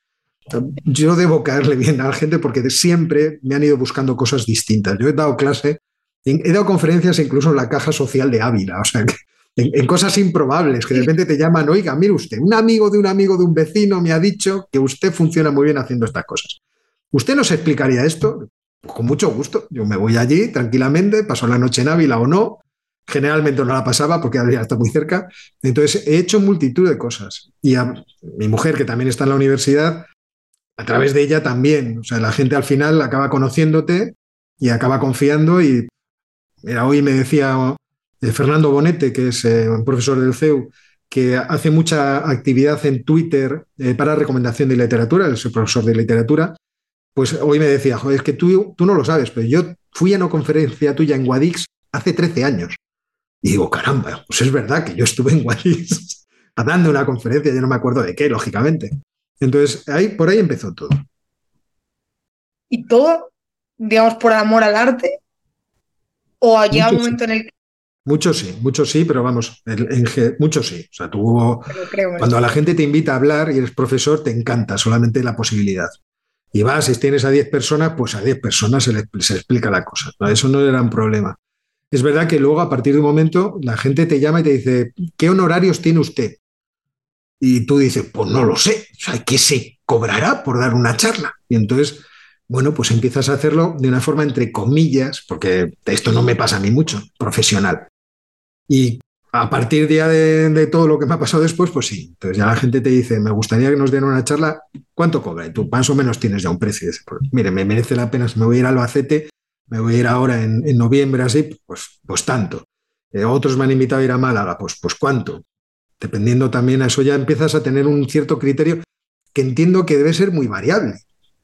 yo debo caerle bien a la gente porque siempre me han ido buscando cosas distintas. Yo he dado clase, he dado conferencias incluso en la caja social de Ávila, o sea, en, en, cosas improbables, que de repente te llaman, oiga, mire usted, un amigo de un amigo de un vecino me ha dicho que usted funciona muy bien haciendo estas cosas. ¿Usted nos explicaría esto? Con mucho gusto. Yo me voy allí tranquilamente, paso la noche en Ávila o no. Generalmente no la pasaba porque Ávila está muy cerca. Entonces he hecho multitud de cosas. Y a mi mujer, que también está en la universidad, a través de ella también. O sea, la gente al final acaba conociéndote y acaba confiando. Y mira, hoy me decía eh, Fernando Bonete, que es eh, un profesor del CEU, que hace mucha actividad en Twitter eh, para recomendación de literatura, es profesor de literatura, pues hoy me decía, joder, es que tú, tú no lo sabes, pero yo fui a una conferencia tuya en Guadix hace 13 años. Y digo, caramba, pues es verdad que yo estuve en Guadix dando una conferencia, yo no me acuerdo de qué, lógicamente. Entonces, ahí, por ahí empezó todo. ¿Y todo, digamos, por amor al arte? ¿O llega un momento en el que Muchos sí, muchos sí, pero vamos, muchos sí. O sea, tú, cuando a la gente te invita a hablar y eres profesor, te encanta solamente la posibilidad y vas, si tienes a 10 personas, pues a 10 personas se les, explica la cosa. Eso no era un problema. Es verdad que luego, a partir de un momento, la gente te llama y te dice, ¿qué honorarios tiene usted? Y tú dices, pues no lo sé. O sea, ¿qué se cobrará por dar una charla? Y entonces, bueno, pues empiezas a hacerlo de una forma entre comillas, porque esto no me pasa a mí mucho, profesional. Y a partir de, todo lo que me ha pasado después, pues sí. Entonces ya la gente te dice, me gustaría que nos den una charla, ¿cuánto cobra? Y tú más o menos tienes ya un precio. Pues, mire, me merece la pena, me voy a ir a Albacete, me voy a ir ahora en, noviembre así, pues, pues tanto. Eh, otros me han invitado a ir a Málaga, pues, pues cuánto. Dependiendo también a eso ya empiezas a tener un cierto criterio que entiendo que debe ser muy variable.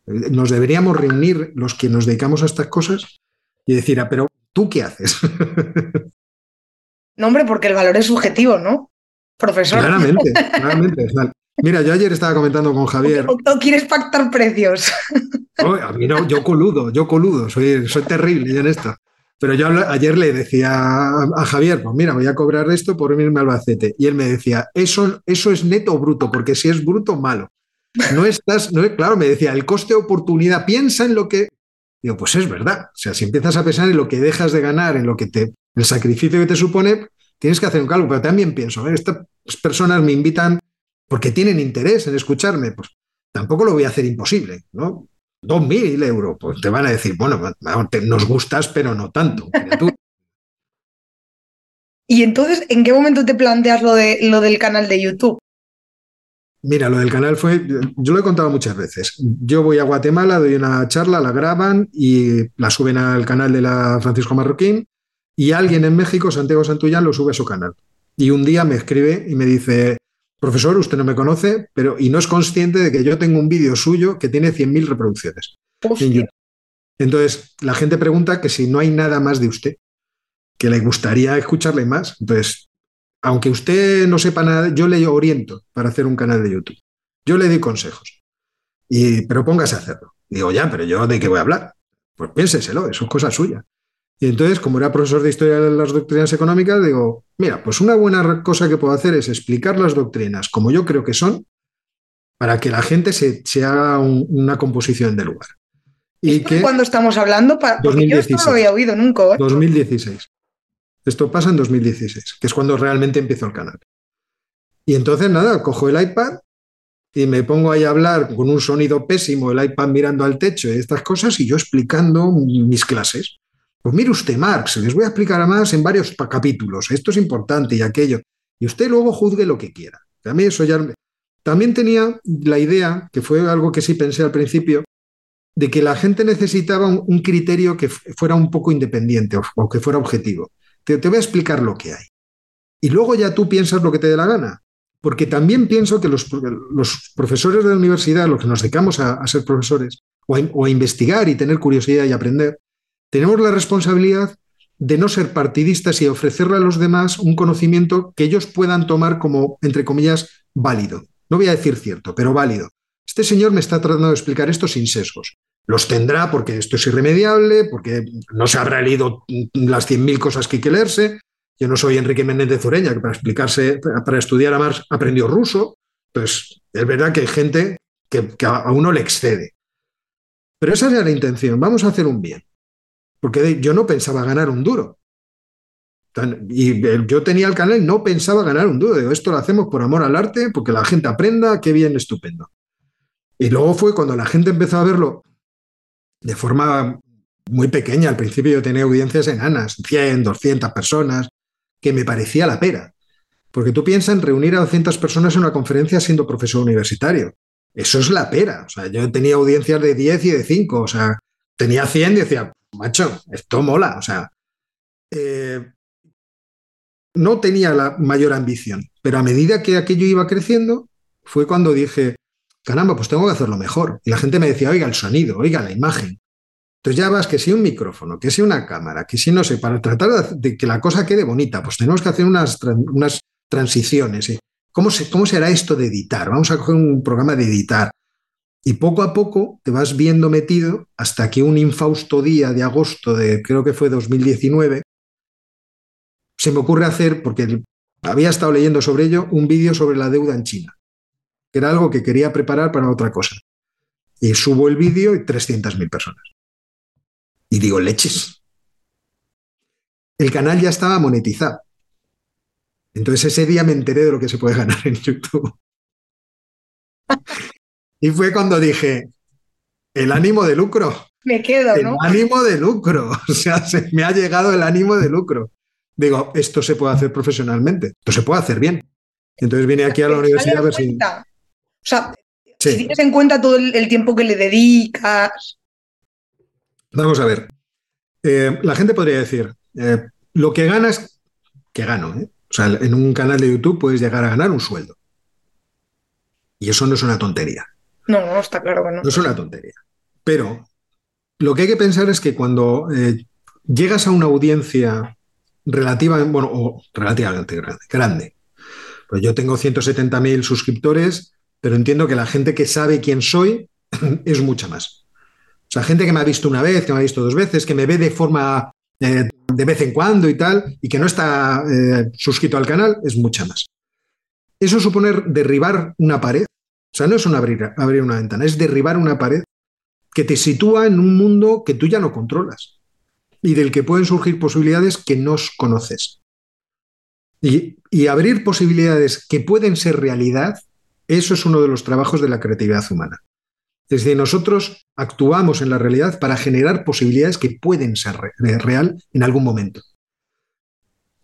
Nos deberíamos reunir los que nos dedicamos a estas cosas y decir, ah, pero ¿tú qué haces? No, hombre, porque el valor es subjetivo, ¿no? Profesor. Claramente, claramente. Mira, yo ayer estaba comentando con Javier. ¿O, quieres pactar precios? a mí no, yo coludo, yo coludo, soy, soy terrible en esto. Pero yo ayer le decía a, Javier, pues mira, voy a cobrar esto por irme al Albacete. Y él me decía, eso, eso es neto o bruto, porque si es bruto, malo. No estás, no, claro, me decía, el coste oportunidad, piensa en lo que, Digo, pues es verdad. O sea, si empiezas a pensar en lo que dejas de ganar, en lo que te, el sacrificio que te supone, tienes que hacer un cálculo. Pero también pienso, estas personas me invitan porque tienen interés en escucharme. Pues tampoco lo voy a hacer imposible, ¿no? Dos mil euros, pues te van a decir, bueno, nos gustas, pero no tanto. y entonces, ¿en qué momento te planteas lo, de, lo del canal de YouTube? Mira, lo del canal fue, yo lo he contado muchas veces. Yo voy a Guatemala, doy una charla, la graban y la suben al canal de la Francisco Marroquín y alguien en México, Santiago Santullán, lo sube a su canal. Y un día me escribe y me dice, profesor, usted no me conoce, pero y no es consciente de que yo tengo un vídeo suyo que tiene 100.000 reproducciones Entonces, la gente pregunta que si no hay nada más de usted, que le gustaría escucharle más. Entonces, aunque usted no sepa nada, yo le oriento para hacer un canal de YouTube. Yo le doy consejos. Y, pero póngase a hacerlo. Digo, ya, pero yo de qué voy a hablar. Pues piénseselo, eso es cosa suya. Y entonces, como era profesor de historia de las doctrinas económicas, digo, mira, pues una buena cosa que puedo hacer es explicar las doctrinas como yo creo que son, para que la gente se, haga una composición de lugar. Y que, ¿Cuándo estamos hablando? Porque yo esto no lo había oído nunca. 2016. Esto pasa en 2016, que es cuando realmente empiezo el canal. Y entonces, nada, cojo el iPad y me pongo ahí a hablar con un sonido pésimo, el iPad mirando al techo y estas cosas, y yo explicando mis clases. Pues mire usted, Marx, les voy a explicar a más en varios capítulos. Esto es importante y aquello. Y usted luego juzgue lo que quiera. También eso ya... También tenía la idea, que fue algo que sí pensé al principio, de que la gente necesitaba un, criterio que fuera un poco independiente o, que fuera objetivo. Te, voy a explicar lo que hay. Y luego ya tú piensas lo que te dé la gana. Porque también pienso que los, profesores de la universidad, los que nos dedicamos a, ser profesores, o a investigar y tener curiosidad y aprender, tenemos la responsabilidad de no ser partidistas y ofrecerle a los demás un conocimiento que ellos puedan tomar como, entre comillas, válido. No voy a decir cierto, pero válido. Este señor me está tratando de explicar esto sin sesgos. Los tendrá porque esto es irremediable, porque no se habrá leído las 100.000 cosas que hay que leerse. Yo no soy Enrique Méndez de Ureña, que para explicarse, para estudiar a Marx aprendió ruso. Entonces, es verdad que hay gente que, a uno le excede. Pero esa era la intención. Vamos a hacer un bien porque yo no pensaba ganar un duro. Y yo tenía el canal y no pensaba ganar un duro. Digo, esto lo hacemos por amor al arte, porque la gente aprenda, qué bien, estupendo. Y luego fue cuando la gente empezó a verlo de forma muy pequeña. Al principio yo tenía audiencias enanas, 100, 200 personas, que me parecía la pera. Porque tú piensas en reunir a 200 personas en una conferencia siendo profesor universitario. Eso es la pera. O sea, yo tenía audiencias de 10 y de 5. O sea, tenía 100 y decía, macho, esto mola. O sea, eh, no tenía la mayor ambición, pero a medida que aquello iba creciendo, fue cuando dije, caramba, pues tengo que hacerlo mejor. Y la gente me decía, oiga el sonido, oiga la imagen. Entonces ya vas que si un micrófono, que si una cámara, que si no sé, para tratar de que la cosa quede bonita, pues tenemos que hacer unas, unas transiciones. ¿Cómo, se, ¿Cómo será esto de editar? Vamos a coger un programa de editar. Y poco a poco te vas viendo metido hasta que un infausto día de agosto de, creo que fue 2019, se me ocurre hacer, porque había estado leyendo sobre ello, un vídeo sobre la deuda en China, que era algo que quería preparar para otra cosa. Y subo el vídeo y 300.000 personas. Y digo, leches. El canal ya estaba monetizado. Entonces ese día me enteré de lo que se puede ganar en YouTube. Y fue cuando dije, el ánimo de lucro. Me quedo, ¿no? El ánimo de lucro. O sea, se me ha llegado el ánimo de lucro. Digo, esto se puede hacer profesionalmente, esto se puede hacer bien. Entonces vine aquí a la universidad a ver si. O sea, si tienes en cuenta todo el, tiempo que le dedicas. Vamos a ver. Eh, la gente podría decir, eh, lo que ganas, que gano. ¿eh? O sea, en un canal de YouTube puedes llegar a ganar un sueldo. Y eso no es una tontería. No, no, está claro que no. No es una tontería. Pero lo que hay que pensar es que cuando eh, llegas a una audiencia relativa, bueno, o relativamente grande, grande, pues yo tengo 170.000 suscriptores, pero entiendo que la gente que sabe quién soy es mucha más. O sea, gente que me ha visto una vez, que me ha visto dos veces, que me ve de forma eh, de vez en cuando y tal, y que no está eh, suscrito al canal, es mucha más. Eso supone derribar una pared o sea, no es abrir, una ventana, es derribar una pared que te sitúa en un mundo que tú ya no controlas y del que pueden surgir posibilidades que no conoces. Y, abrir posibilidades que pueden ser realidad, eso es uno de los trabajos de la creatividad humana. Es decir, nosotros actuamos en la realidad para generar posibilidades que pueden ser real en algún momento.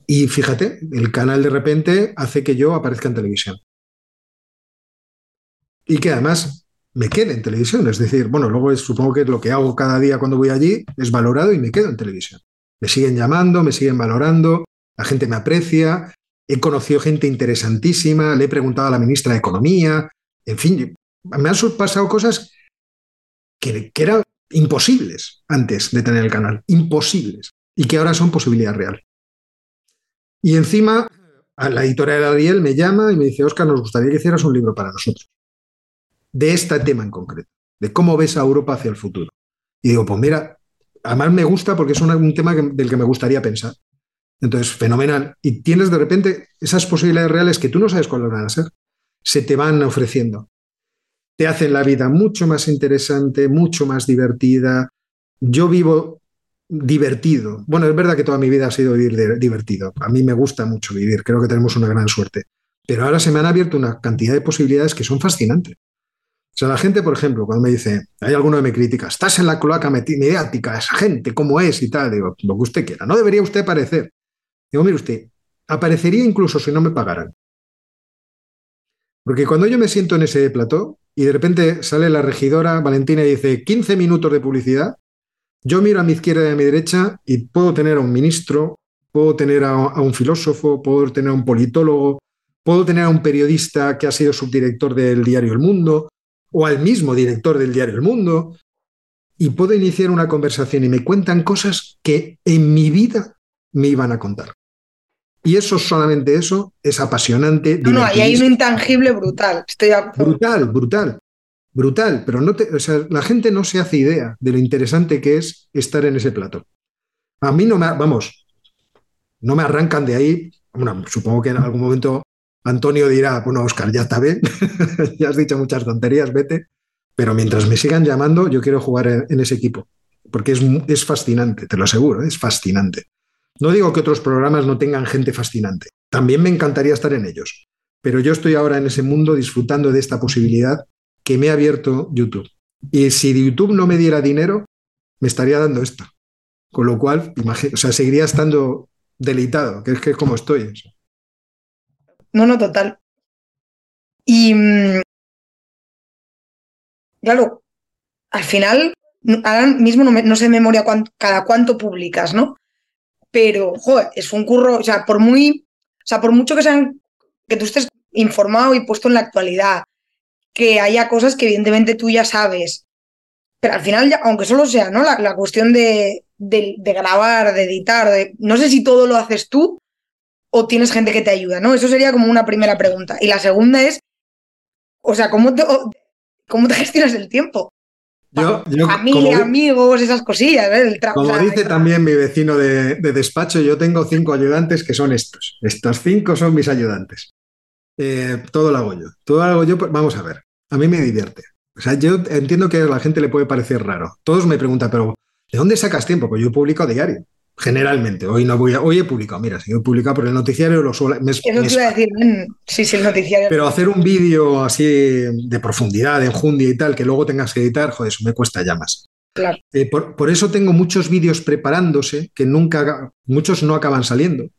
Y fíjate, el canal de repente hace que yo aparezca en televisión. Y que además me quede en televisión. Es decir, bueno, luego supongo que lo que hago cada día cuando voy allí es valorado y me quedo en televisión. Me siguen llamando, me siguen valorando, la gente me aprecia, he conocido gente interesantísima, le he preguntado a la ministra de Economía, en fin, me han pasado cosas que, eran imposibles antes de tener el canal, imposibles, y que ahora son posibilidad real. Y encima, a la editorial Ariel me llama y me dice, Oscar, nos gustaría que hicieras un libro para nosotros, de este tema en concreto, de cómo ves a Europa hacia el futuro. Y digo, pues mira, además me gusta porque es un, tema del que me gustaría pensar. Entonces, fenomenal. Y tienes de repente esas posibilidades reales que tú no sabes cuáles van a ser. Se te van ofreciendo te hacen la vida mucho más interesante, mucho más divertida. Yo vivo divertido. Bueno, es verdad que toda mi vida ha sido vivir divertido. A mí me gusta mucho vivir, creo que tenemos una gran suerte. Pero ahora se me han abierto una cantidad de posibilidades que son fascinantes. O sea, la gente, por ejemplo, cuando me dice, hay alguno que me critica, estás en la cloaca mediática, esa gente, ¿cómo es? Y tal, digo, lo que usted quiera, no debería usted aparecer. Digo, mire usted, aparecería incluso si no me pagaran. Porque cuando yo me siento en ese plató, y de repente sale la regidora Valentina y dice 15 minutos de publicidad. Yo miro a mi izquierda y a mi derecha y puedo tener a un ministro, puedo tener a, un filósofo, puedo tener a un politólogo, puedo tener a un periodista que ha sido subdirector del diario El Mundo o al mismo director del diario El Mundo y puedo iniciar una conversación y me cuentan cosas que en mi vida me iban a contar. Y eso, solamente eso, es apasionante. No, no, ahí hay un intangible brutal. Estoy brutal, brutal, brutal. Pero no te, o sea, la gente no se hace idea de lo interesante que es estar en ese plato. A mí no me, vamos, no me arrancan de ahí. Bueno, supongo que en algún momento Antonio dirá, bueno, Oscar, ya está bien, ya has dicho muchas tonterías, vete. Pero mientras me sigan llamando, yo quiero jugar en, ese equipo, porque es, es fascinante, te lo aseguro, es fascinante. No digo que otros programas no tengan gente fascinante, también me encantaría estar en ellos, pero yo estoy ahora en ese mundo disfrutando de esta posibilidad que me ha abierto YouTube. Y si YouTube no me diera dinero, me estaría dando esto. Con lo cual, o sea, seguiría estando deleitado, que es que como estoy. No, no, total. Y mm, claro, al final, ahora mismo no, sé de memoria cada cuánto publicas, ¿no? pero, joder, es un curro, o sea, por muy, o sea, por mucho que sean, que tú estés informado y puesto en la actualidad, que haya cosas que evidentemente tú ya sabes, pero al final, aunque solo sea, ¿no? La, cuestión de, de, grabar, de editar, de, no sé si todo lo haces tú o tienes gente que te ayuda, ¿no? Eso sería como una primera pregunta. Y la segunda es, o sea, ¿cómo cómo te gestionas el tiempo? familia, amigos, esas cosillas. ¿eh? como dice también mi vecino de, despacho, yo tengo cinco ayudantes que son estos. Estos cinco son mis ayudantes. Eh, todo lo hago yo. Todo lo hago yo. Pues, vamos a ver. A mí me divierte. O sea, yo entiendo que a la gente le puede parecer raro. Todos me preguntan, pero ¿de dónde sacas tiempo? Pues yo publico a diario. Generalmente, hoy no voy a, hoy he publicado, mira, si he publicado por el noticiario lo suelo. Me, Eso te iba a decir, sí, sí, el noticiario. Pero hacer un vídeo así de profundidad, de enjundia y tal, que luego tengas que editar, joder, eso me cuesta ya más. Claro. Eh, por, eso tengo muchos vídeos preparándose que nunca, muchos no acaban saliendo.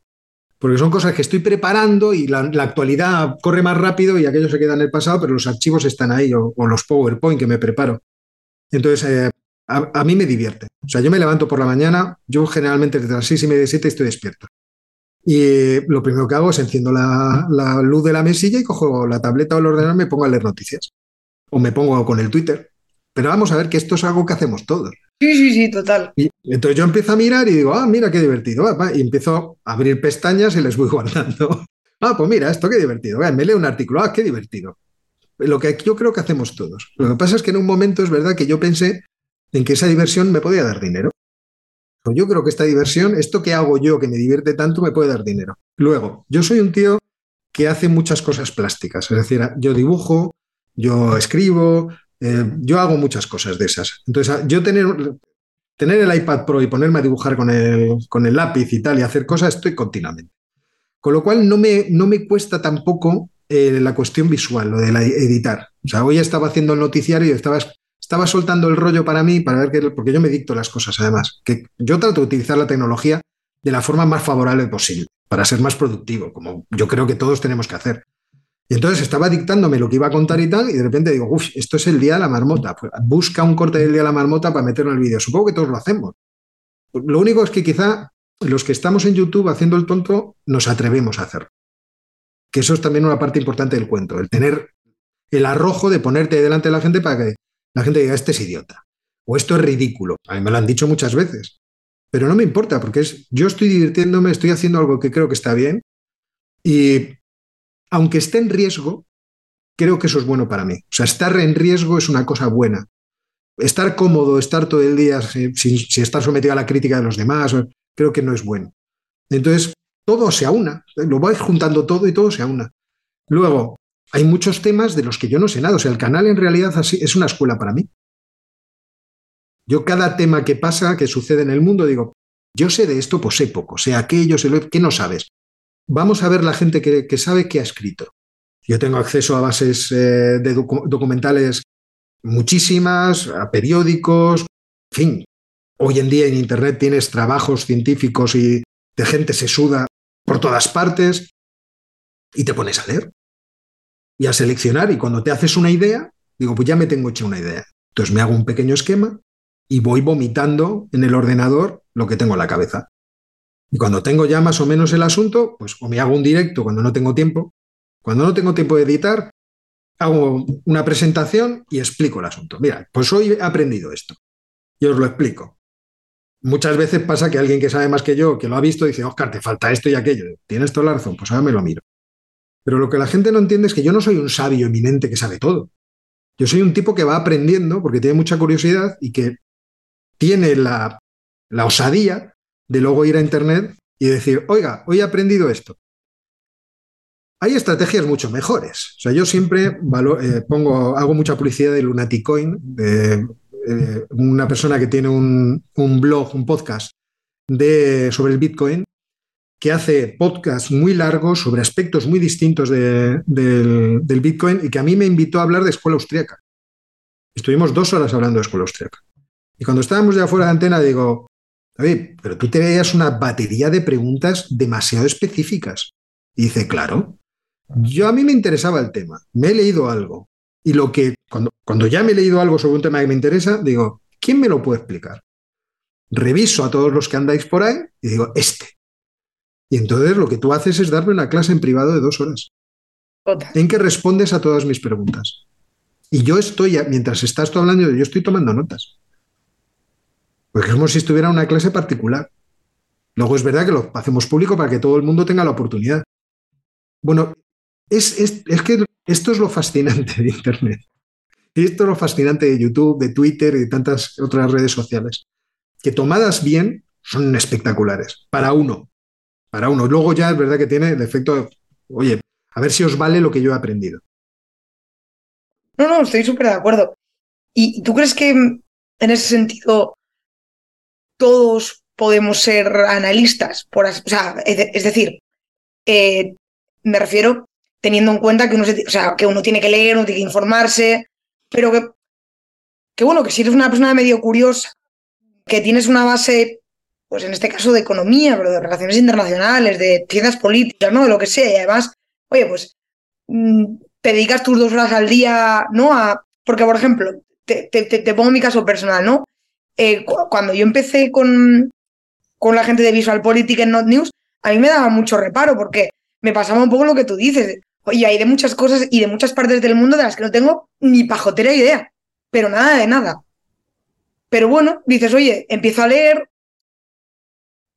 Porque son cosas que estoy preparando y la, actualidad corre más rápido y aquello se queda en el pasado, pero los archivos están ahí o, o los PowerPoint que me preparo. Entonces, eh, a, mí me divierte. O sea, yo me levanto por la mañana, yo generalmente desde las seis y media, siete estoy despierto. Y lo primero que hago es enciendo la, luz de la mesilla y cojo la tableta o el ordenador y me pongo a leer noticias. O me pongo con el Twitter. Pero vamos a ver que esto es algo que hacemos todos. Sí, sí, sí, total. Y entonces yo empiezo a mirar y digo, ah, mira qué divertido. y empiezo a abrir pestañas y les voy guardando. ah, pues mira, esto qué divertido. me leo un artículo, ah, qué divertido. Lo que yo creo que hacemos todos. Lo que pasa es que en un momento es verdad que yo pensé en que esa diversión me podía dar dinero. Yo creo que esta diversión, esto que hago yo que me divierte tanto, me puede dar dinero. Luego, yo soy un tío que hace muchas cosas plásticas, es decir, yo dibujo, yo escribo, Eh, yo hago muchas cosas de esas. Entonces, yo tener, tener el iPad Pro y ponerme a dibujar con el, con el lápiz y tal y hacer cosas, estoy continuamente. Con lo cual no me, no me cuesta tampoco eh, la cuestión visual, lo de la editar. O sea, hoy estaba haciendo el noticiario y estaba, estaba soltando el rollo para mí, para ver qué, porque yo me dicto las cosas además, que yo trato de utilizar la tecnología de la forma más favorable posible, para ser más productivo, como yo creo que todos tenemos que hacer. Y entonces estaba dictándome lo que iba a contar y tal, y de repente digo, uff, esto es el día de la marmota. Pues busca un corte del día de la marmota para meterlo en el vídeo. Supongo que todos lo hacemos. Lo único es que quizá los que estamos en YouTube haciendo el tonto nos atrevemos a hacerlo. Que eso es también una parte importante del cuento, el tener el arrojo de ponerte delante de la gente para que la gente diga, este es idiota, o esto es ridículo. A mí me lo han dicho muchas veces, pero no me importa, porque es, yo estoy divirtiéndome, estoy haciendo algo que creo que está bien, y aunque esté en riesgo, creo que eso es bueno para mí. O sea, estar en riesgo es una cosa buena. Estar cómodo, estar todo el día sin, sin estar sometido a la crítica de los demás, creo que no es bueno. Entonces, todo se aúna, lo vais juntando todo y todo se aúna. Luego, hay muchos temas de los que yo no sé nada, o sea, el canal en realidad es una escuela para mí. Yo cada tema que pasa, que sucede en el mundo, digo, yo sé de esto, pues sé poco, sé aquello, sé lo que no sabes. Vamos a ver la gente que, sabe qué ha escrito. Yo tengo acceso a bases eh, de documentales muchísimas, a periódicos, en fin, Hoy en día en Internet tienes trabajos científicos y de gente se suda por todas partes y te pones a leer y a seleccionar y cuando te haces una idea, digo, pues ya me tengo hecha una idea. Entonces me hago un pequeño esquema y voy vomitando en el ordenador lo que tengo en la cabeza. Y cuando tengo ya más o menos el asunto, pues o me hago un directo cuando no tengo tiempo. Cuando no tengo tiempo de editar, hago una presentación y explico el asunto. Mira, pues hoy he aprendido esto. Y os lo explico muchas veces pasa que alguien que sabe más que yo, que lo ha visto, dice, Oscar, te falta esto y aquello. ¿Tienes toda la razón? Pues ahora me lo miro. Pero lo que la gente no entiende es que yo no soy un sabio eminente que sabe todo. Yo soy un tipo que va aprendiendo porque tiene mucha curiosidad y que tiene la, la osadía de luego ir a Internet y decir, oiga, hoy he aprendido esto. Hay estrategias mucho mejores. O sea, yo siempre eh, pongo, hago mucha publicidad de Lunaticoin, de eh, una persona que tiene un, blog, un podcast de, sobre el Bitcoin, que hace podcasts muy largos sobre aspectos muy distintos del, Bitcoin y que a mí me invitó a hablar de escuela austríaca. Estuvimos dos horas hablando de escuela austríaca. Y cuando estábamos ya fuera de antena, digo, David, pero tú te veías una batería de preguntas demasiado específicas. Y dice, claro, yo a mí me interesaba el tema, me he leído algo, y lo que, cuando, cuando ya me he leído algo sobre un tema que me interesa, digo, ¿quién me lo puede explicar? Reviso a todos los que andáis por ahí y digo, este. Y entonces lo que tú haces es darme una clase en privado de dos horas. En que respondes a todas mis preguntas. Y yo estoy, mientras estás tú hablando, yo estoy tomando notas. Porque es como si estuviera una clase particular. Luego es verdad que lo hacemos público para que todo el mundo tenga la oportunidad. Bueno, es, es, es que esto es lo fascinante de Internet. Y esto es lo fascinante de YouTube, de Twitter y de tantas otras redes sociales. Que tomadas bien son espectaculares. Para uno. Para uno. Luego ya es verdad que tiene el efecto, oye, a ver si os vale lo que yo he aprendido. No, no, estoy súper de acuerdo. ¿Y tú crees que en ese sentido todos podemos ser analistas? Por, o sea, es, decir, eh, me refiero teniendo en cuenta que uno, o sea, que uno tiene que leer, uno tiene que informarse, pero que, que bueno, que si eres una persona medio curiosa, que tienes una base, pues en este caso de economía, pero de relaciones internacionales, de ciencias políticas, ¿no? De lo que sea, y además, oye, pues mm, te dedicas tus dos horas al día, ¿no? A, porque, por ejemplo, te, te, pongo mi caso personal, ¿no? Eh, cuando yo empecé con, con la gente de Visual Politics en Not News, a mí me daba mucho reparo porque me pasaba un poco lo que tú dices. Oye, hay de muchas cosas y de muchas partes del mundo de las que no tengo ni pajotera idea, pero nada de nada. Pero bueno, dices, oye, empiezo a leer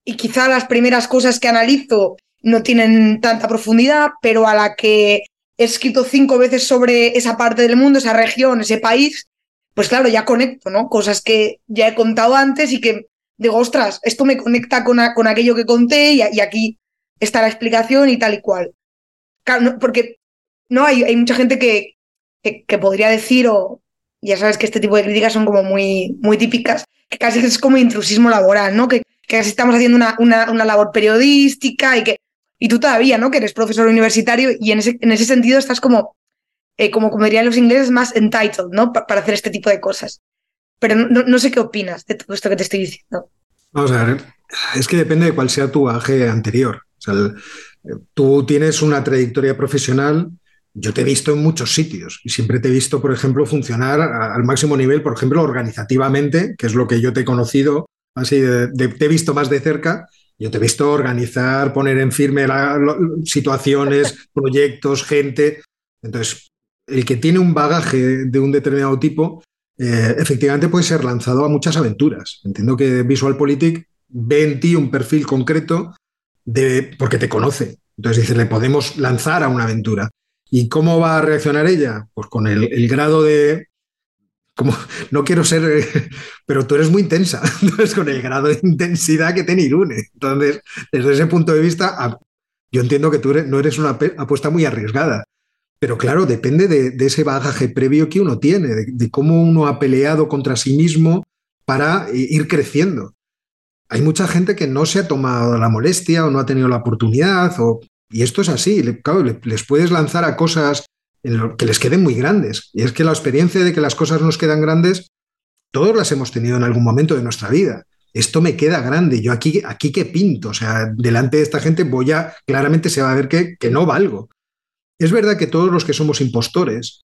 y quizá las primeras cosas que analizo no tienen tanta profundidad, pero a la que he escrito cinco veces sobre esa parte del mundo, esa región, ese país, pues claro, ya conecto, ¿no? Cosas que ya he contado antes y que digo, ostras, esto me conecta con, con aquello que conté y, aquí está la explicación y tal y cual porque no hay, mucha gente que, que, podría decir, o ya sabes que este tipo de críticas son como muy, muy típicas, que casi es como intrusismo laboral, ¿no? Que, que estamos haciendo una, una, una, labor periodística y que y tú todavía, ¿no? Que eres profesor universitario y en ese, en ese sentido estás como, eh, como, como dirían los ingleses, más entitled, ¿no? para hacer este tipo de cosas. Pero no, no, sé qué opinas de todo esto que te estoy diciendo. Vamos a ver, es que depende de cuál sea tu aje anterior. O sea, tú tienes una trayectoria profesional yo te he visto en muchos sitios y siempre te he visto, por ejemplo, funcionar al máximo nivel, por ejemplo, organizativamente, que es lo que yo te he conocido, así te he visto más de cerca. Yo te he visto organizar, poner en firme situaciones, proyectos, gente. Entonces, el que tiene un bagaje de un determinado tipo, eh, efectivamente puede ser lanzado a muchas aventuras. Entiendo que VisualPolitik ve en ti un perfil concreto de, porque te conoce. Entonces dice, le podemos lanzar a una aventura. ¿Y cómo va a reaccionar ella? Pues con el, grado de, como no quiero ser, pero tú eres muy intensa, entonces con el grado de intensidad que tiene Irune. Entonces, desde ese punto de vista, yo entiendo que tú no eres una apuesta muy arriesgada, pero claro, depende de, ese bagaje previo que uno tiene, de, cómo uno ha peleado contra sí mismo para ir creciendo. Hay mucha gente que no se ha tomado la molestia o no ha tenido la oportunidad o y esto es así, claro, les puedes lanzar a cosas que les queden muy grandes. Y es que la experiencia de que las cosas nos quedan grandes, todos las hemos tenido en algún momento de nuestra vida. Esto me queda grande, yo aquí, aquí que pinto, o sea, delante de esta gente voy a, claramente se va a ver que, que no valgo. Es verdad que todos los que somos impostores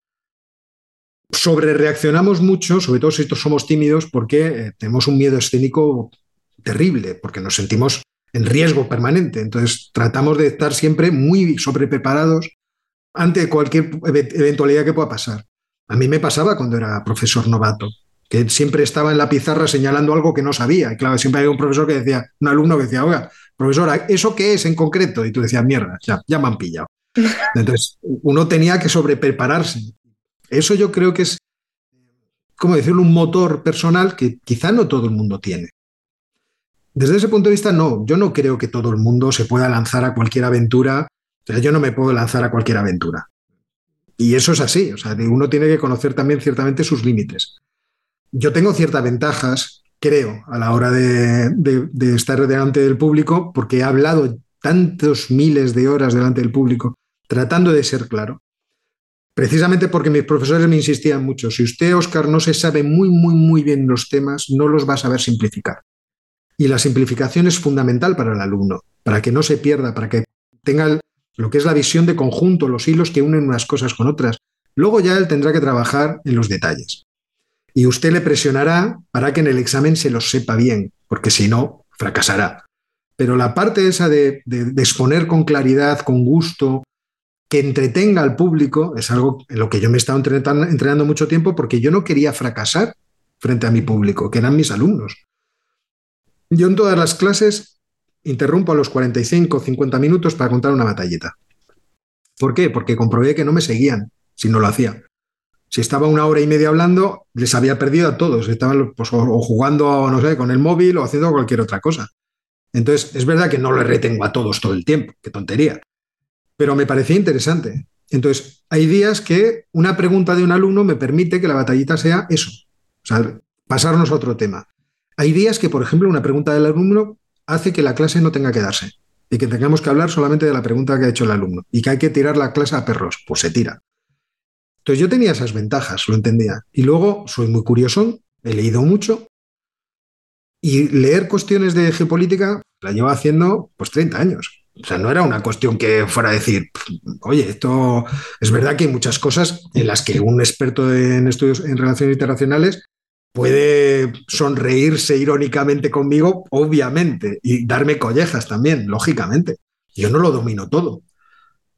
sobre reaccionamos mucho, sobre todo si somos tímidos, porque eh, tenemos un miedo escénico terrible, porque nos sentimos en riesgo permanente. Entonces, tratamos de estar siempre muy sobrepreparados ante cualquier eventualidad que pueda pasar. A mí me pasaba cuando era profesor novato, que siempre estaba en la pizarra señalando algo que no sabía. Y claro, siempre había un profesor que decía, un alumno que decía, oiga, profesora, ¿eso qué es en concreto? Y tú decías, mierda, ya, ya me han pillado. Entonces, uno tenía que sobreprepararse. Eso yo creo que es, como decirlo, un motor personal que quizá no todo el mundo tiene. Desde ese punto de vista, no, yo no creo que todo el mundo se pueda lanzar a cualquier aventura. O sea, yo no me puedo lanzar a cualquier aventura. Y eso es así, o sea, uno tiene que conocer también ciertamente sus límites. Yo tengo ciertas ventajas, creo, a la hora de, estar delante del público, porque he hablado tantos miles de horas delante del público, tratando de ser claro. Precisamente porque mis profesores me insistían mucho, si usted, Oscar, no se sabe muy, muy, muy bien los temas, no los va a saber simplificar. Y la simplificación es fundamental para el alumno, para que no se pierda, para que tenga lo que es la visión de conjunto, los hilos que unen unas cosas con otras. Luego ya él tendrá que trabajar en los detalles. Y usted le presionará para que en el examen se los sepa bien, porque si no, fracasará. Pero la parte esa de, exponer con claridad, con gusto, que entretenga al público, es algo en lo que yo me he estado entrenando mucho tiempo porque yo no quería fracasar frente a mi público, que eran mis alumnos. Yo en todas las clases interrumpo a los 45 o 50 minutos para contar una batallita. ¿Por qué? Porque comprobé que no me seguían si no lo hacía. Si estaba una hora y media hablando, les había perdido a todos. Estaban pues, o jugando, no sé, con el móvil o haciendo cualquier otra cosa. Entonces, es verdad que no le retengo a todos todo el tiempo, qué tontería. Pero me parecía interesante. Entonces, hay días que una pregunta de un alumno me permite que la batallita sea eso. O sea, pasarnos a otro tema. Hay días que, por ejemplo, una pregunta del alumno hace que la clase no tenga que darse y que tengamos que hablar solamente de la pregunta que ha hecho el alumno y que hay que tirar la clase a perros. Pues se tira. Entonces yo tenía esas ventajas, lo entendía. Y luego soy muy curioso, he leído mucho y leer cuestiones de geopolítica la llevo haciendo pues 30 años. O sea, no era una cuestión que fuera a decir, oye, esto es verdad que hay muchas cosas en las que un experto en estudios en relaciones internacionales puede sonreírse irónicamente conmigo, obviamente, y darme collejas también, lógicamente. Yo no lo domino todo.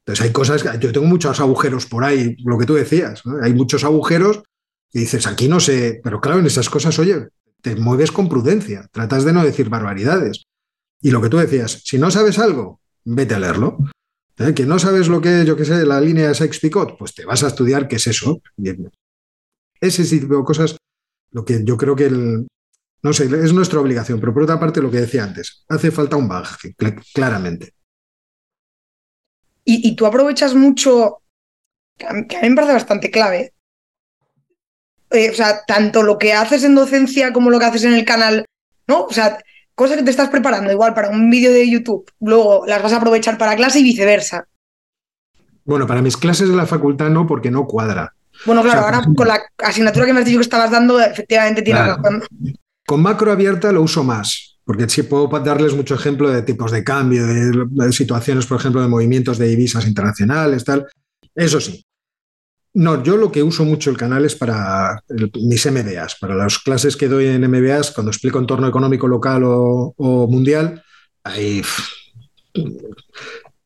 Entonces hay cosas, yo tengo muchos agujeros por ahí, lo que tú decías, hay muchos agujeros y dices, aquí no sé, pero claro, en esas cosas, oye, te mueves con prudencia, tratas de no decir barbaridades. Y lo que tú decías, si no sabes algo, vete a leerlo. ¿Eh? Que no sabes lo que es, yo qué sé, la línea de Sykes-Picot, pues te vas a estudiar qué es eso. Ese tipo de cosas lo que yo creo que el, no sé, es nuestra obligación, pero por otra parte, lo que decía antes, hace falta un bagaje, claramente. Y, tú aprovechas mucho, que a mí me parece bastante clave, eh, o sea, tanto lo que haces en docencia como lo que haces en el canal, ¿no? O sea, cosas que te estás preparando igual para un vídeo de YouTube, luego las vas a aprovechar para clase y viceversa. Bueno, para mis clases de la facultad no, porque no cuadra. Bueno, claro, ahora con la asignatura que me has dicho que estabas dando, efectivamente tienes razón. Con macro abierta lo uso más, porque sí puedo darles mucho ejemplo de tipos de cambio, de, situaciones, por ejemplo, de movimientos de divisas internacionales, tal. Eso sí. No, yo lo que uso mucho el canal es para mis MBAs, para las clases que doy en MBAs, cuando explico entorno económico local o, o mundial, ahí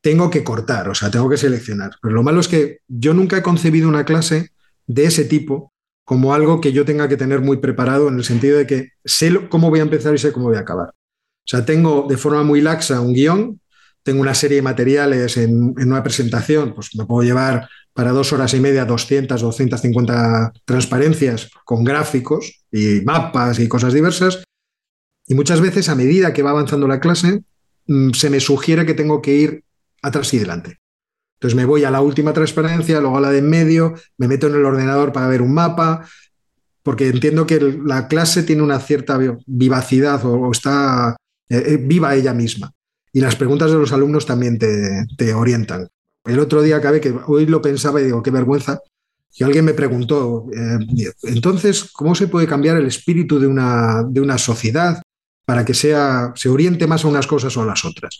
tengo que cortar, o sea, tengo que seleccionar. Pero lo malo es que yo nunca he concebido una clase de ese tipo como algo que yo tenga que tener muy preparado en el sentido de que sé cómo voy a empezar y sé cómo voy a acabar. O sea, tengo de forma muy laxa un guion, tengo una serie de materiales en, una presentación, pues me puedo llevar para dos horas y media 200, 250 transparencias con gráficos y mapas y cosas diversas. Y muchas veces a medida que va avanzando la clase, mm, se me sugiere que tengo que ir atrás y delante. Entonces me voy a la última transparencia, luego a la de en medio, me meto en el ordenador para ver un mapa, porque entiendo que la clase tiene una cierta vivacidad o, está eh, eh, viva ella misma. Y las preguntas de los alumnos también te, orientan. El otro día acabé que hoy lo pensaba y digo, qué vergüenza. Y alguien me preguntó, eh, entonces, ¿cómo se puede cambiar el espíritu de una, de una sociedad para que sea, se oriente más a unas cosas o a las otras?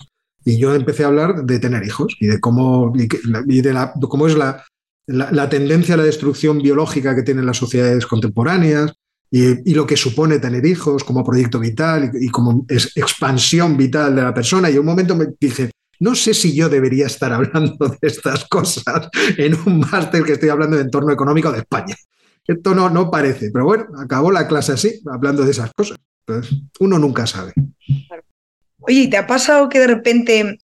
Y yo empecé a hablar de tener hijos y de cómo, y de cómo es la, la, tendencia a la destrucción biológica que tienen las sociedades contemporáneas y, lo que supone tener hijos como proyecto vital y, como expansión vital de la persona. Y un momento me dije, no sé si yo debería estar hablando de estas cosas en un máster que estoy hablando de entorno económico de España. Esto no, no parece, pero bueno, acabó la clase así, hablando de esas cosas. Uno nunca sabe. Oye, ¿te ha pasado que de repente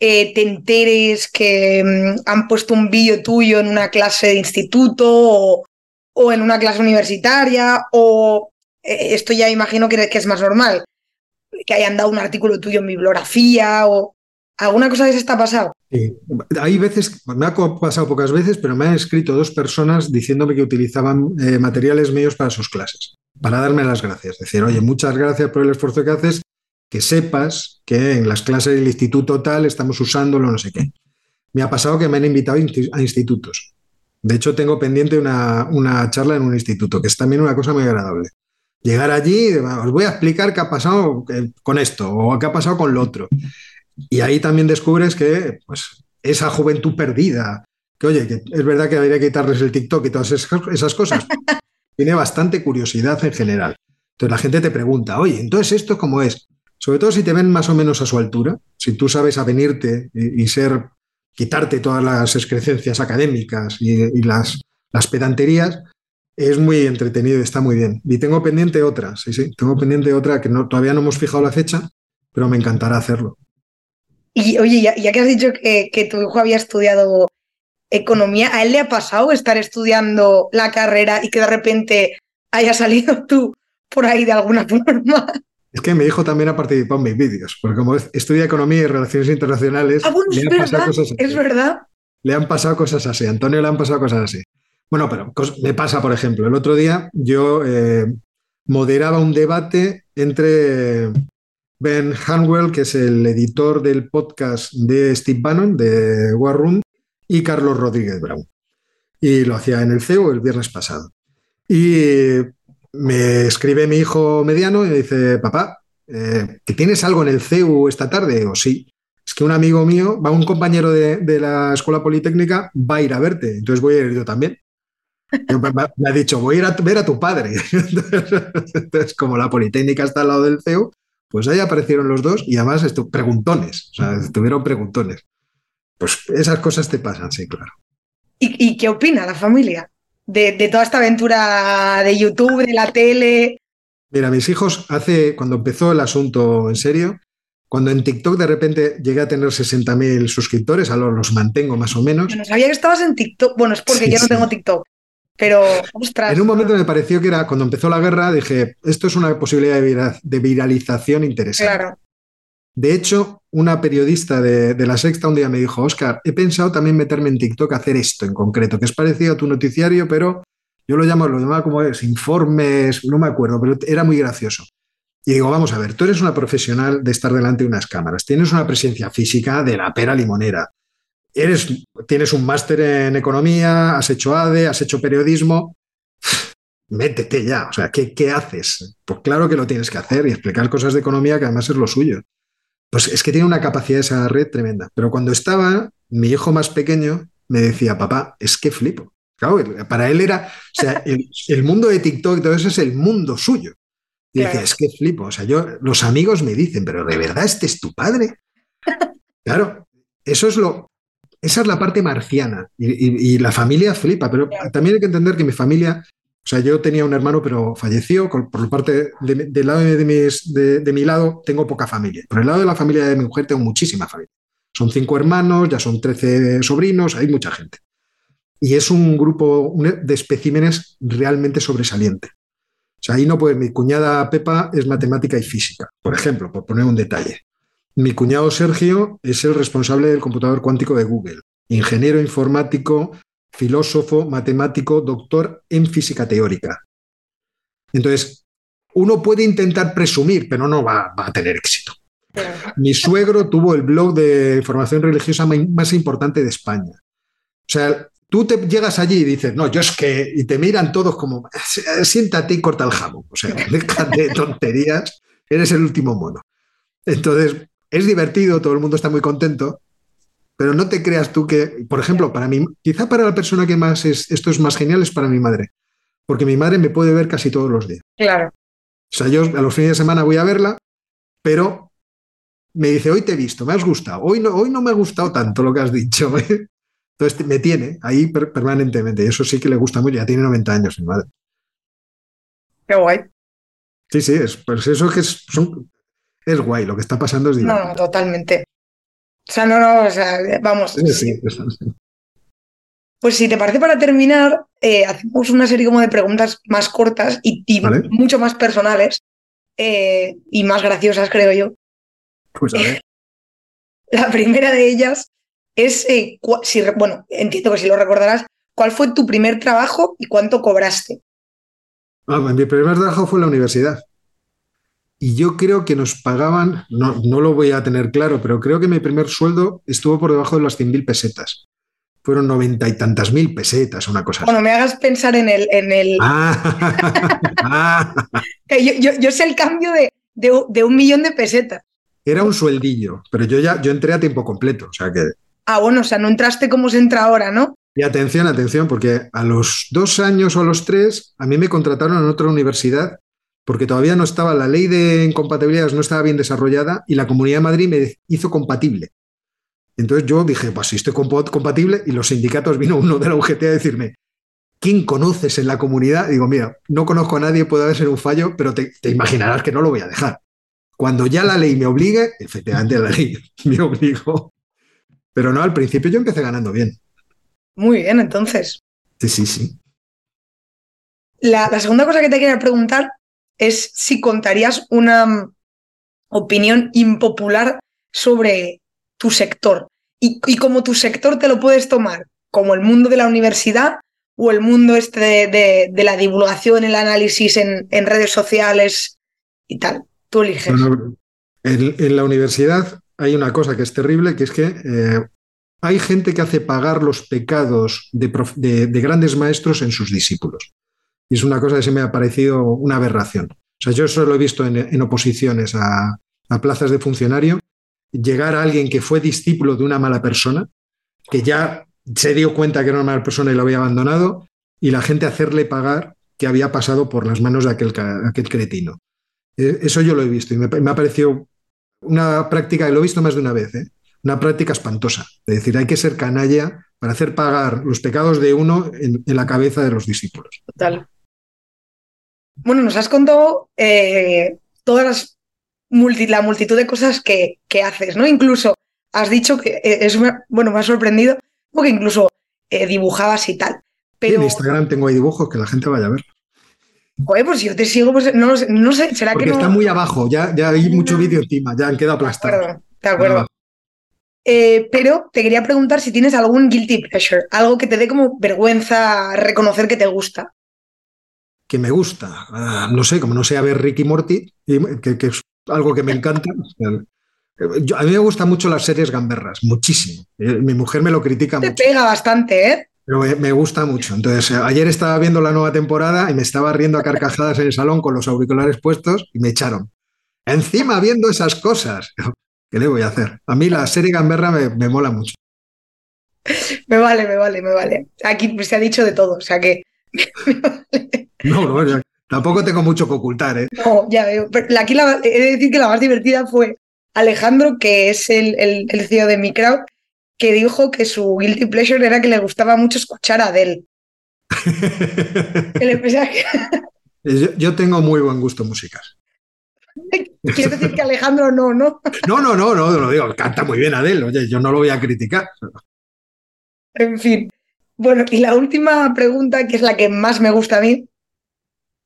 eh, te enteres que mm, han puesto un vídeo tuyo en una clase de instituto o, en una clase universitaria? O eh, esto ya imagino que, que, es más normal, que hayan dado un artículo tuyo en bibliografía o alguna cosa que se está pasando. Sí. Hay veces, me ha pasado pocas veces, pero me han escrito dos personas diciéndome que utilizaban eh, materiales míos para sus clases, para darme las gracias. Decir, oye, muchas gracias por el esfuerzo que haces que sepas que en las clases del instituto tal estamos usándolo, no sé qué. Me ha pasado que me han invitado a institutos. De hecho, tengo pendiente una, charla en un instituto, que es también una cosa muy agradable. Llegar allí, os voy a explicar qué ha pasado eh, con esto o qué ha pasado con lo otro. Y ahí también descubres que pues, esa juventud perdida, que oye, que es verdad que habría que quitarles el TikTok y todas esas cosas, tiene bastante curiosidad en general. Entonces la gente te pregunta, oye, entonces esto cómo es? Sobre todo si te ven más o menos a su altura, si tú sabes avenirte y, ser, quitarte todas las excrecencias académicas y, las, las pedanterías, es muy entretenido y está muy bien. Y tengo pendiente otra, sí, sí, tengo pendiente otra que todavía no hemos fijado la fecha, pero me encantará hacerlo. Y oye, ya, que has dicho que, que, tu hijo había estudiado economía, ¿a él le ha pasado estar estudiando la carrera y que de repente haya salido tú por ahí de alguna forma? Es que mi hijo también ha participado en mis vídeos, porque como estudia economía y relaciones internacionales, ah, le han pasado cosas así. Es verdad. Le han pasado cosas así. Antonio le han pasado cosas así. Bueno, pero me pasa, por ejemplo, el otro día yo eh, moderaba un debate entre Ben Hanwell, que es el editor del podcast de Steve Bannon, de War Room, y Carlos Rodríguez Brown. Y lo hacía en el CEO el viernes pasado. Y me escribe mi hijo mediano y me dice, papá, eh, ¿que tienes algo en el CEU esta tarde? O sí. Es que un amigo mío, va un compañero de, la escuela politécnica, va a ir a verte, entonces voy a ir yo también. me, ha dicho, voy a ir a ver a tu padre. Entonces, como la Politécnica está al lado del CEU, pues ahí aparecieron los dos y además preguntones, o sea, estuvieron preguntones. Pues esas cosas te pasan, sí, claro. y qué opina la familia? De, toda esta aventura de YouTube, de la tele? Mira, mis hijos, hace, cuando empezó el asunto en serio, cuando en TikTok de repente llegué a tener 60.000 suscriptores, ahora los mantengo más o menos. Yo no sabía que estabas en TikTok. Bueno, es porque yo no tengo TikTok. Pero, ostras. En un momento me pareció que era, cuando empezó la guerra, dije, esto es una posibilidad de, viralización interesante. Claro. De hecho, una periodista de, La Sexta un día me dijo, Oscar, he pensado también meterme en TikTok a hacer esto en concreto, que es parecido a tu noticiario, pero Yo lo llamo, lo llamaba como es, informes, no me acuerdo, pero era muy gracioso. Y digo, vamos a ver, tú eres una profesional de estar delante de unas cámaras, tienes una presencia física de la pera limonera, eres, tienes un máster en economía, has hecho ADE, has hecho periodismo, métete ya, o sea, ¿qué, ¿qué haces? Pues claro que lo tienes que hacer y explicar cosas de economía que además es lo suyo. Pues es que tiene una capacidad esa red tremenda. Pero cuando estaba, mi hijo más pequeño me decía, papá, es que flipo. Claro, para él era, o sea, el, mundo de TikTok y todo eso es el mundo suyo. Y decía, es que flipo. O sea, yo, los amigos me dicen, pero ¿de verdad este es tu padre? Claro, eso es lo, esa es la parte marciana. Y, la familia flipa, pero también hay que entender que mi familia o sea, yo tenía un hermano, pero falleció. Por parte del lado de, de, mi lado, tengo poca familia. Por el lado de la familia de mi mujer, tengo muchísima familia. Son cinco hermanos, ya son trece sobrinos, hay mucha gente. Y es un grupo de especímenes realmente sobresaliente. O sea, ahí no puede. Mi cuñada Pepa es matemática y física, por ejemplo, por poner un detalle. Mi cuñado Sergio es el responsable del computador cuántico de Google, ingeniero informático, filósofo, matemático, doctor en física teórica. Entonces, uno puede intentar presumir, pero no va, a tener éxito. Mi suegro tuvo el blog de información religiosa más importante de España. O sea, tú te llegas allí y dices, no, yo es que, y te miran todos como, siéntate y corta el jamón. O sea, déjate de tonterías, eres el último mono. Entonces, es divertido, todo el mundo está muy contento, pero no te creas tú que, por ejemplo, para mí, quizá para la persona que más es, esto es más genial es para mi madre, porque mi madre me puede ver casi todos los días. Claro. O sea, yo a los fines de semana voy a verla, pero me dice, hoy te he visto, me has gustado, hoy no, hoy no me ha gustado tanto lo que has dicho. ¿eh? Entonces me tiene ahí permanentemente, y eso sí que le gusta mucho, ya tiene 90 años mi madre. Qué guay. Sí, sí, es, pues eso que es, es guay, lo que está pasando es divertido. No, totalmente. O sea, no, no, o sea, vamos. Pues si te parece, para terminar, eh, hacemos una serie como de preguntas más cortas y, mucho más personales eh, y más graciosas, creo yo. Pues a ver. La primera de ellas es, eh, si, bueno, entiendo que si lo recordarás, ¿cuál fue tu primer trabajo y cuánto cobraste? Ah, mi primer trabajo fue en la universidad y yo creo que nos pagaban, no, no lo voy a tener claro, pero creo que mi primer sueldo estuvo por debajo de las 100.000 pesetas. Fueron noventa y tantas mil pesetas, una cosa bueno, me hagas pensar en el... En el... Ah. ah. yo, yo, sé el cambio de, de, un millón de pesetas. Era un sueldillo, pero yo ya yo entré a tiempo completo, o sea que... Ah, bueno, o sea, no entraste como se entra ahora, ¿no? Y atención, atención, porque a los dos años o a los tres, a mí me contrataron en otra universidad porque todavía no estaba, la ley de incompatibilidades no estaba bien desarrollada y la Comunidad de Madrid me hizo compatible. Entonces yo dije, pues si estoy compatible, y los sindicatos vino uno de la UGT a decirme, ¿quién conoces en la comunidad? digo, mira, no conozco a nadie, puede haber un fallo, pero te, imaginarás que no lo voy a dejar. Cuando ya la ley me obligue, efectivamente la ley me obligó. Pero no, al principio yo empecé ganando bien. Muy bien, entonces. Sí, sí, sí. La, la segunda cosa que te quería preguntar es si contarías una mm, opinión impopular sobre tu sector y, como tu sector te lo puedes tomar como el mundo de la universidad o el mundo este de, la divulgación, el análisis en, redes sociales y tal. Tú eliges. en, la universidad hay una cosa que es terrible, que es que eh, hay gente que hace pagar los pecados de, grandes maestros en sus discípulos. Y es una cosa que se me ha parecido una aberración. O sea, yo eso lo he visto en, oposiciones a, plazas de funcionario, llegar a alguien que fue discípulo de una mala persona, que ya se dio cuenta que era una mala persona y lo había abandonado, y la gente hacerle pagar que había pasado por las manos de aquel, aquel cretino. Eh, eso yo lo he visto y me, ha parecido una práctica, lo he visto más de una vez, ¿eh? una práctica espantosa. Es decir, hay que ser canalla para hacer pagar los pecados de uno en, en la cabeza de los discípulos. Total. Bueno, nos has contado eh, todas las la multitud de cosas que, haces, ¿no? Incluso has dicho que eh, es bueno, me ha sorprendido porque incluso eh, dibujabas y tal. Pero... en Instagram tengo ahí dibujos que la gente vaya a ver. Joder, pues si yo te sigo, pues no, no sé, será que no... está muy abajo, ya, ya hay mucho vídeo encima, ya han quedado aplastados. De acuerdo, pero te quería preguntar si tienes algún guilty pleasure, algo que te dé como vergüenza reconocer que te gusta. Que me gusta. Ah, no sé, como no sea ver Ricky Morty, que, que es algo que me encanta. a mí me gustan mucho las series gamberras, muchísimo. Eh, mi mujer me lo critica Te mucho. pega bastante, ¿eh? Pero me, me gusta mucho. Entonces, eh, ayer estaba viendo la nueva temporada y me estaba riendo a carcajadas en el salón con los auriculares puestos y me echaron. Encima viendo esas cosas. ¿Qué le voy a hacer? A mí la serie gamberra me, me mola mucho. Me vale, me vale, me vale. Aquí se ha dicho de todo, o sea que. No, no, ya- tampoco tengo mucho que ocultar, ¿eh? No, ya veo. Pero aquí la- he de decir que la más divertida fue Alejandro, que es el, el, el CEO de mi crowd, que dijo que su guilty pleasure era que le gustaba mucho escuchar a Adele. Yo tengo muy buen gusto musical. Quiero decir que Alejandro no, ¿no? No, no, no, no, lo digo, canta muy bien Adele, oye, yo no lo voy a criticar. En fin. Bueno, y la última pregunta, que es la que más me gusta a mí,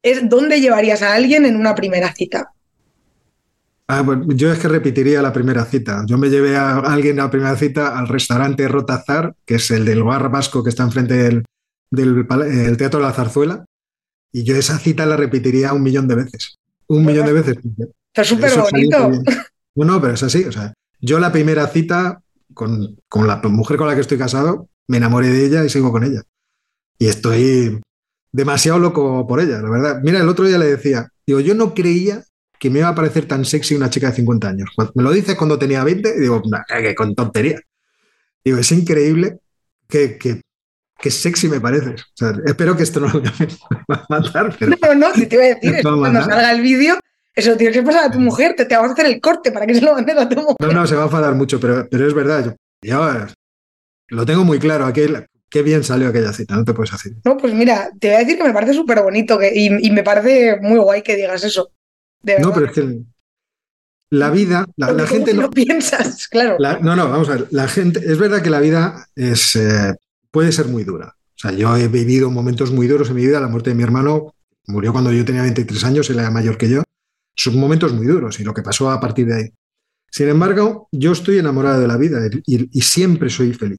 es ¿dónde llevarías a alguien en una primera cita? Ah, pues yo es que repetiría la primera cita. Yo me llevé a alguien a la primera cita al restaurante Rotazar, que es el del bar vasco que está enfrente del, del el Teatro de la Zarzuela, y yo esa cita la repetiría un millón de veces. Un millón de veces. Esto es súper bonito. No, no, pero es así. O sea, yo la primera cita con, con la mujer con la que estoy casado, me enamoré de ella y sigo con ella. Y estoy demasiado loco por ella, la verdad. Mira, el otro día le decía, digo, yo no creía que me iba a parecer tan sexy una chica de 50 años. Cuando me lo dices cuando tenía 20, y digo, "Nah, que con tontería. Digo, es increíble que, que, que sexy me pareces. O sea, espero que esto no lo va a matar, pero No, no, te iba a decir, a cuando salga el vídeo, eso tienes que pasar a tu mujer, te, te vamos a hacer el corte para que se lo mandes a tu mujer. No, no, se va a enfadar mucho, pero, pero es verdad. Yo, yo, eh, lo tengo muy claro. Aquel, qué bien salió aquella cita, no te puedes hacer. No, pues mira, te voy a decir que me parece súper bonito que, y, y me parece muy guay que digas eso. De verdad. No, pero es que la vida, la, gente no. lo piensas, claro. la- no, no, vamos a ver. La gente, es verdad que la vida es, eh, puede ser muy dura. O sea, yo he vivido momentos muy duros en mi vida. La muerte de mi hermano murió cuando yo tenía 23 años, él era mayor que yo. Son momentos muy duros y lo que pasó a partir de ahí. Sin embargo, yo estoy enamorado de la vida y, y siempre soy feliz.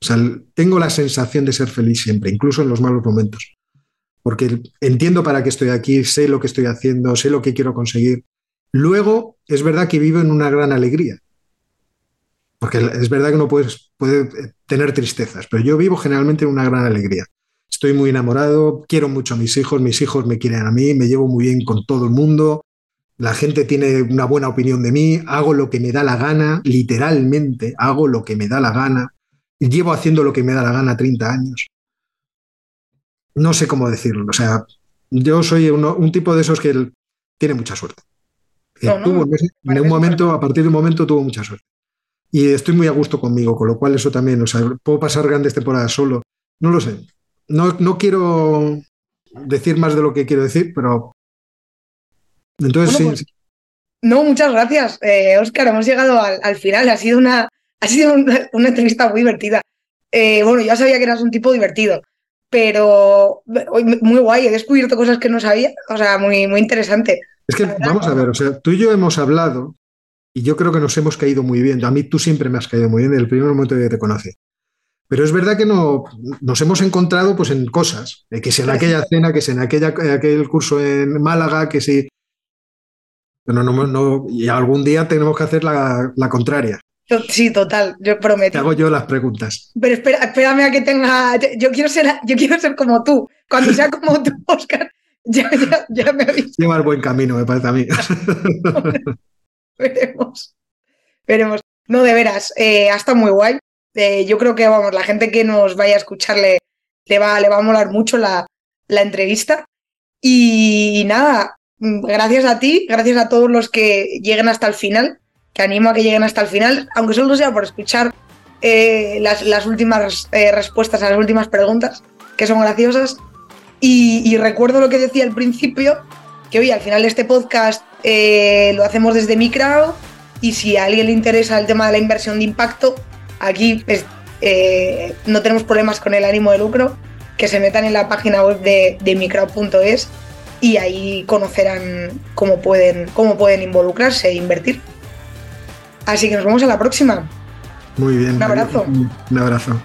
O sea, tengo la sensación de ser feliz siempre, incluso en los malos momentos. Porque entiendo para qué estoy aquí, sé lo que estoy haciendo, sé lo que quiero conseguir. Luego, es verdad que vivo en una gran alegría. Porque es verdad que no puedes, puede tener tristezas, pero yo vivo generalmente en una gran alegría. Estoy muy enamorado, quiero mucho a mis hijos, mis hijos me quieren a mí, me llevo muy bien con todo el mundo, la gente tiene una buena opinión de mí, hago lo que me da la gana, literalmente hago lo que me da la gana, llevo haciendo lo que me da la gana 30 años. No sé cómo decirlo, o sea, yo soy uno- un tipo de esos que tiene mucha suerte. No, no, tuvo, no sé, en un momento, a partir de un momento tuvo mucha suerte. Y estoy muy a gusto conmigo, con lo cual eso también, o sea, puedo pasar grandes temporadas solo. No lo sé. No, no quiero decir más de lo que quiero decir, pero. Entonces Bueno, sí, pues, No, muchas gracias, eh, Óscar. Hemos llegado al, al final. Ha sido una, ha sido una, una entrevista muy divertida. Eh, bueno, ya sabía que eras un tipo divertido, pero muy guay. He descubierto cosas que no sabía. O sea, muy, muy interesante. Es que vamos a ver, o sea, tú y yo hemos hablado y yo creo que nos hemos caído muy bien. A mí tú siempre me has caído muy bien desde el primer momento que te conocí. Pero es verdad que no, nos hemos encontrado pues, en cosas, eh, que si en aquella cena, que si en aquella, aquel curso en Málaga, que si... Pero no, no, y algún día tenemos que hacer la, la contraria. Sí, total, yo Te prometo. hago yo las preguntas. Pero espera, espérame a que tenga. Yo quiero ser, yo quiero ser como tú. Cuando sea como tú, Óscar, ya, ya, ya me avisas. Llevas buen camino, me parece a mí. Veremos. Veremos. No, de veras, eh, ha estado muy guay. Eh, yo creo que, vamos, la gente que nos vaya a escucharle le va, le va a molar mucho la, la entrevista. Y nada, mm, gracias a ti, gracias a todos los que lleguen hasta el final, que animo a que lleguen hasta el final, aunque solo sea por escuchar eh, las, las últimas eh, respuestas a las últimas preguntas, que son graciosas. Y, y recuerdo lo que decía al principio, que hoy al final de este podcast eh, lo hacemos desde mi crowd y si a alguien le interesa el tema de la inversión de impacto, aquí pues, eh, no tenemos problemas con el ánimo de lucro, que se metan en la página web de, de microwd.es y ahí conocerán cómo pueden, cómo pueden involucrarse e invertir. Así que nos vemos a la próxima. Muy bien. Un abrazo. Un abrazo.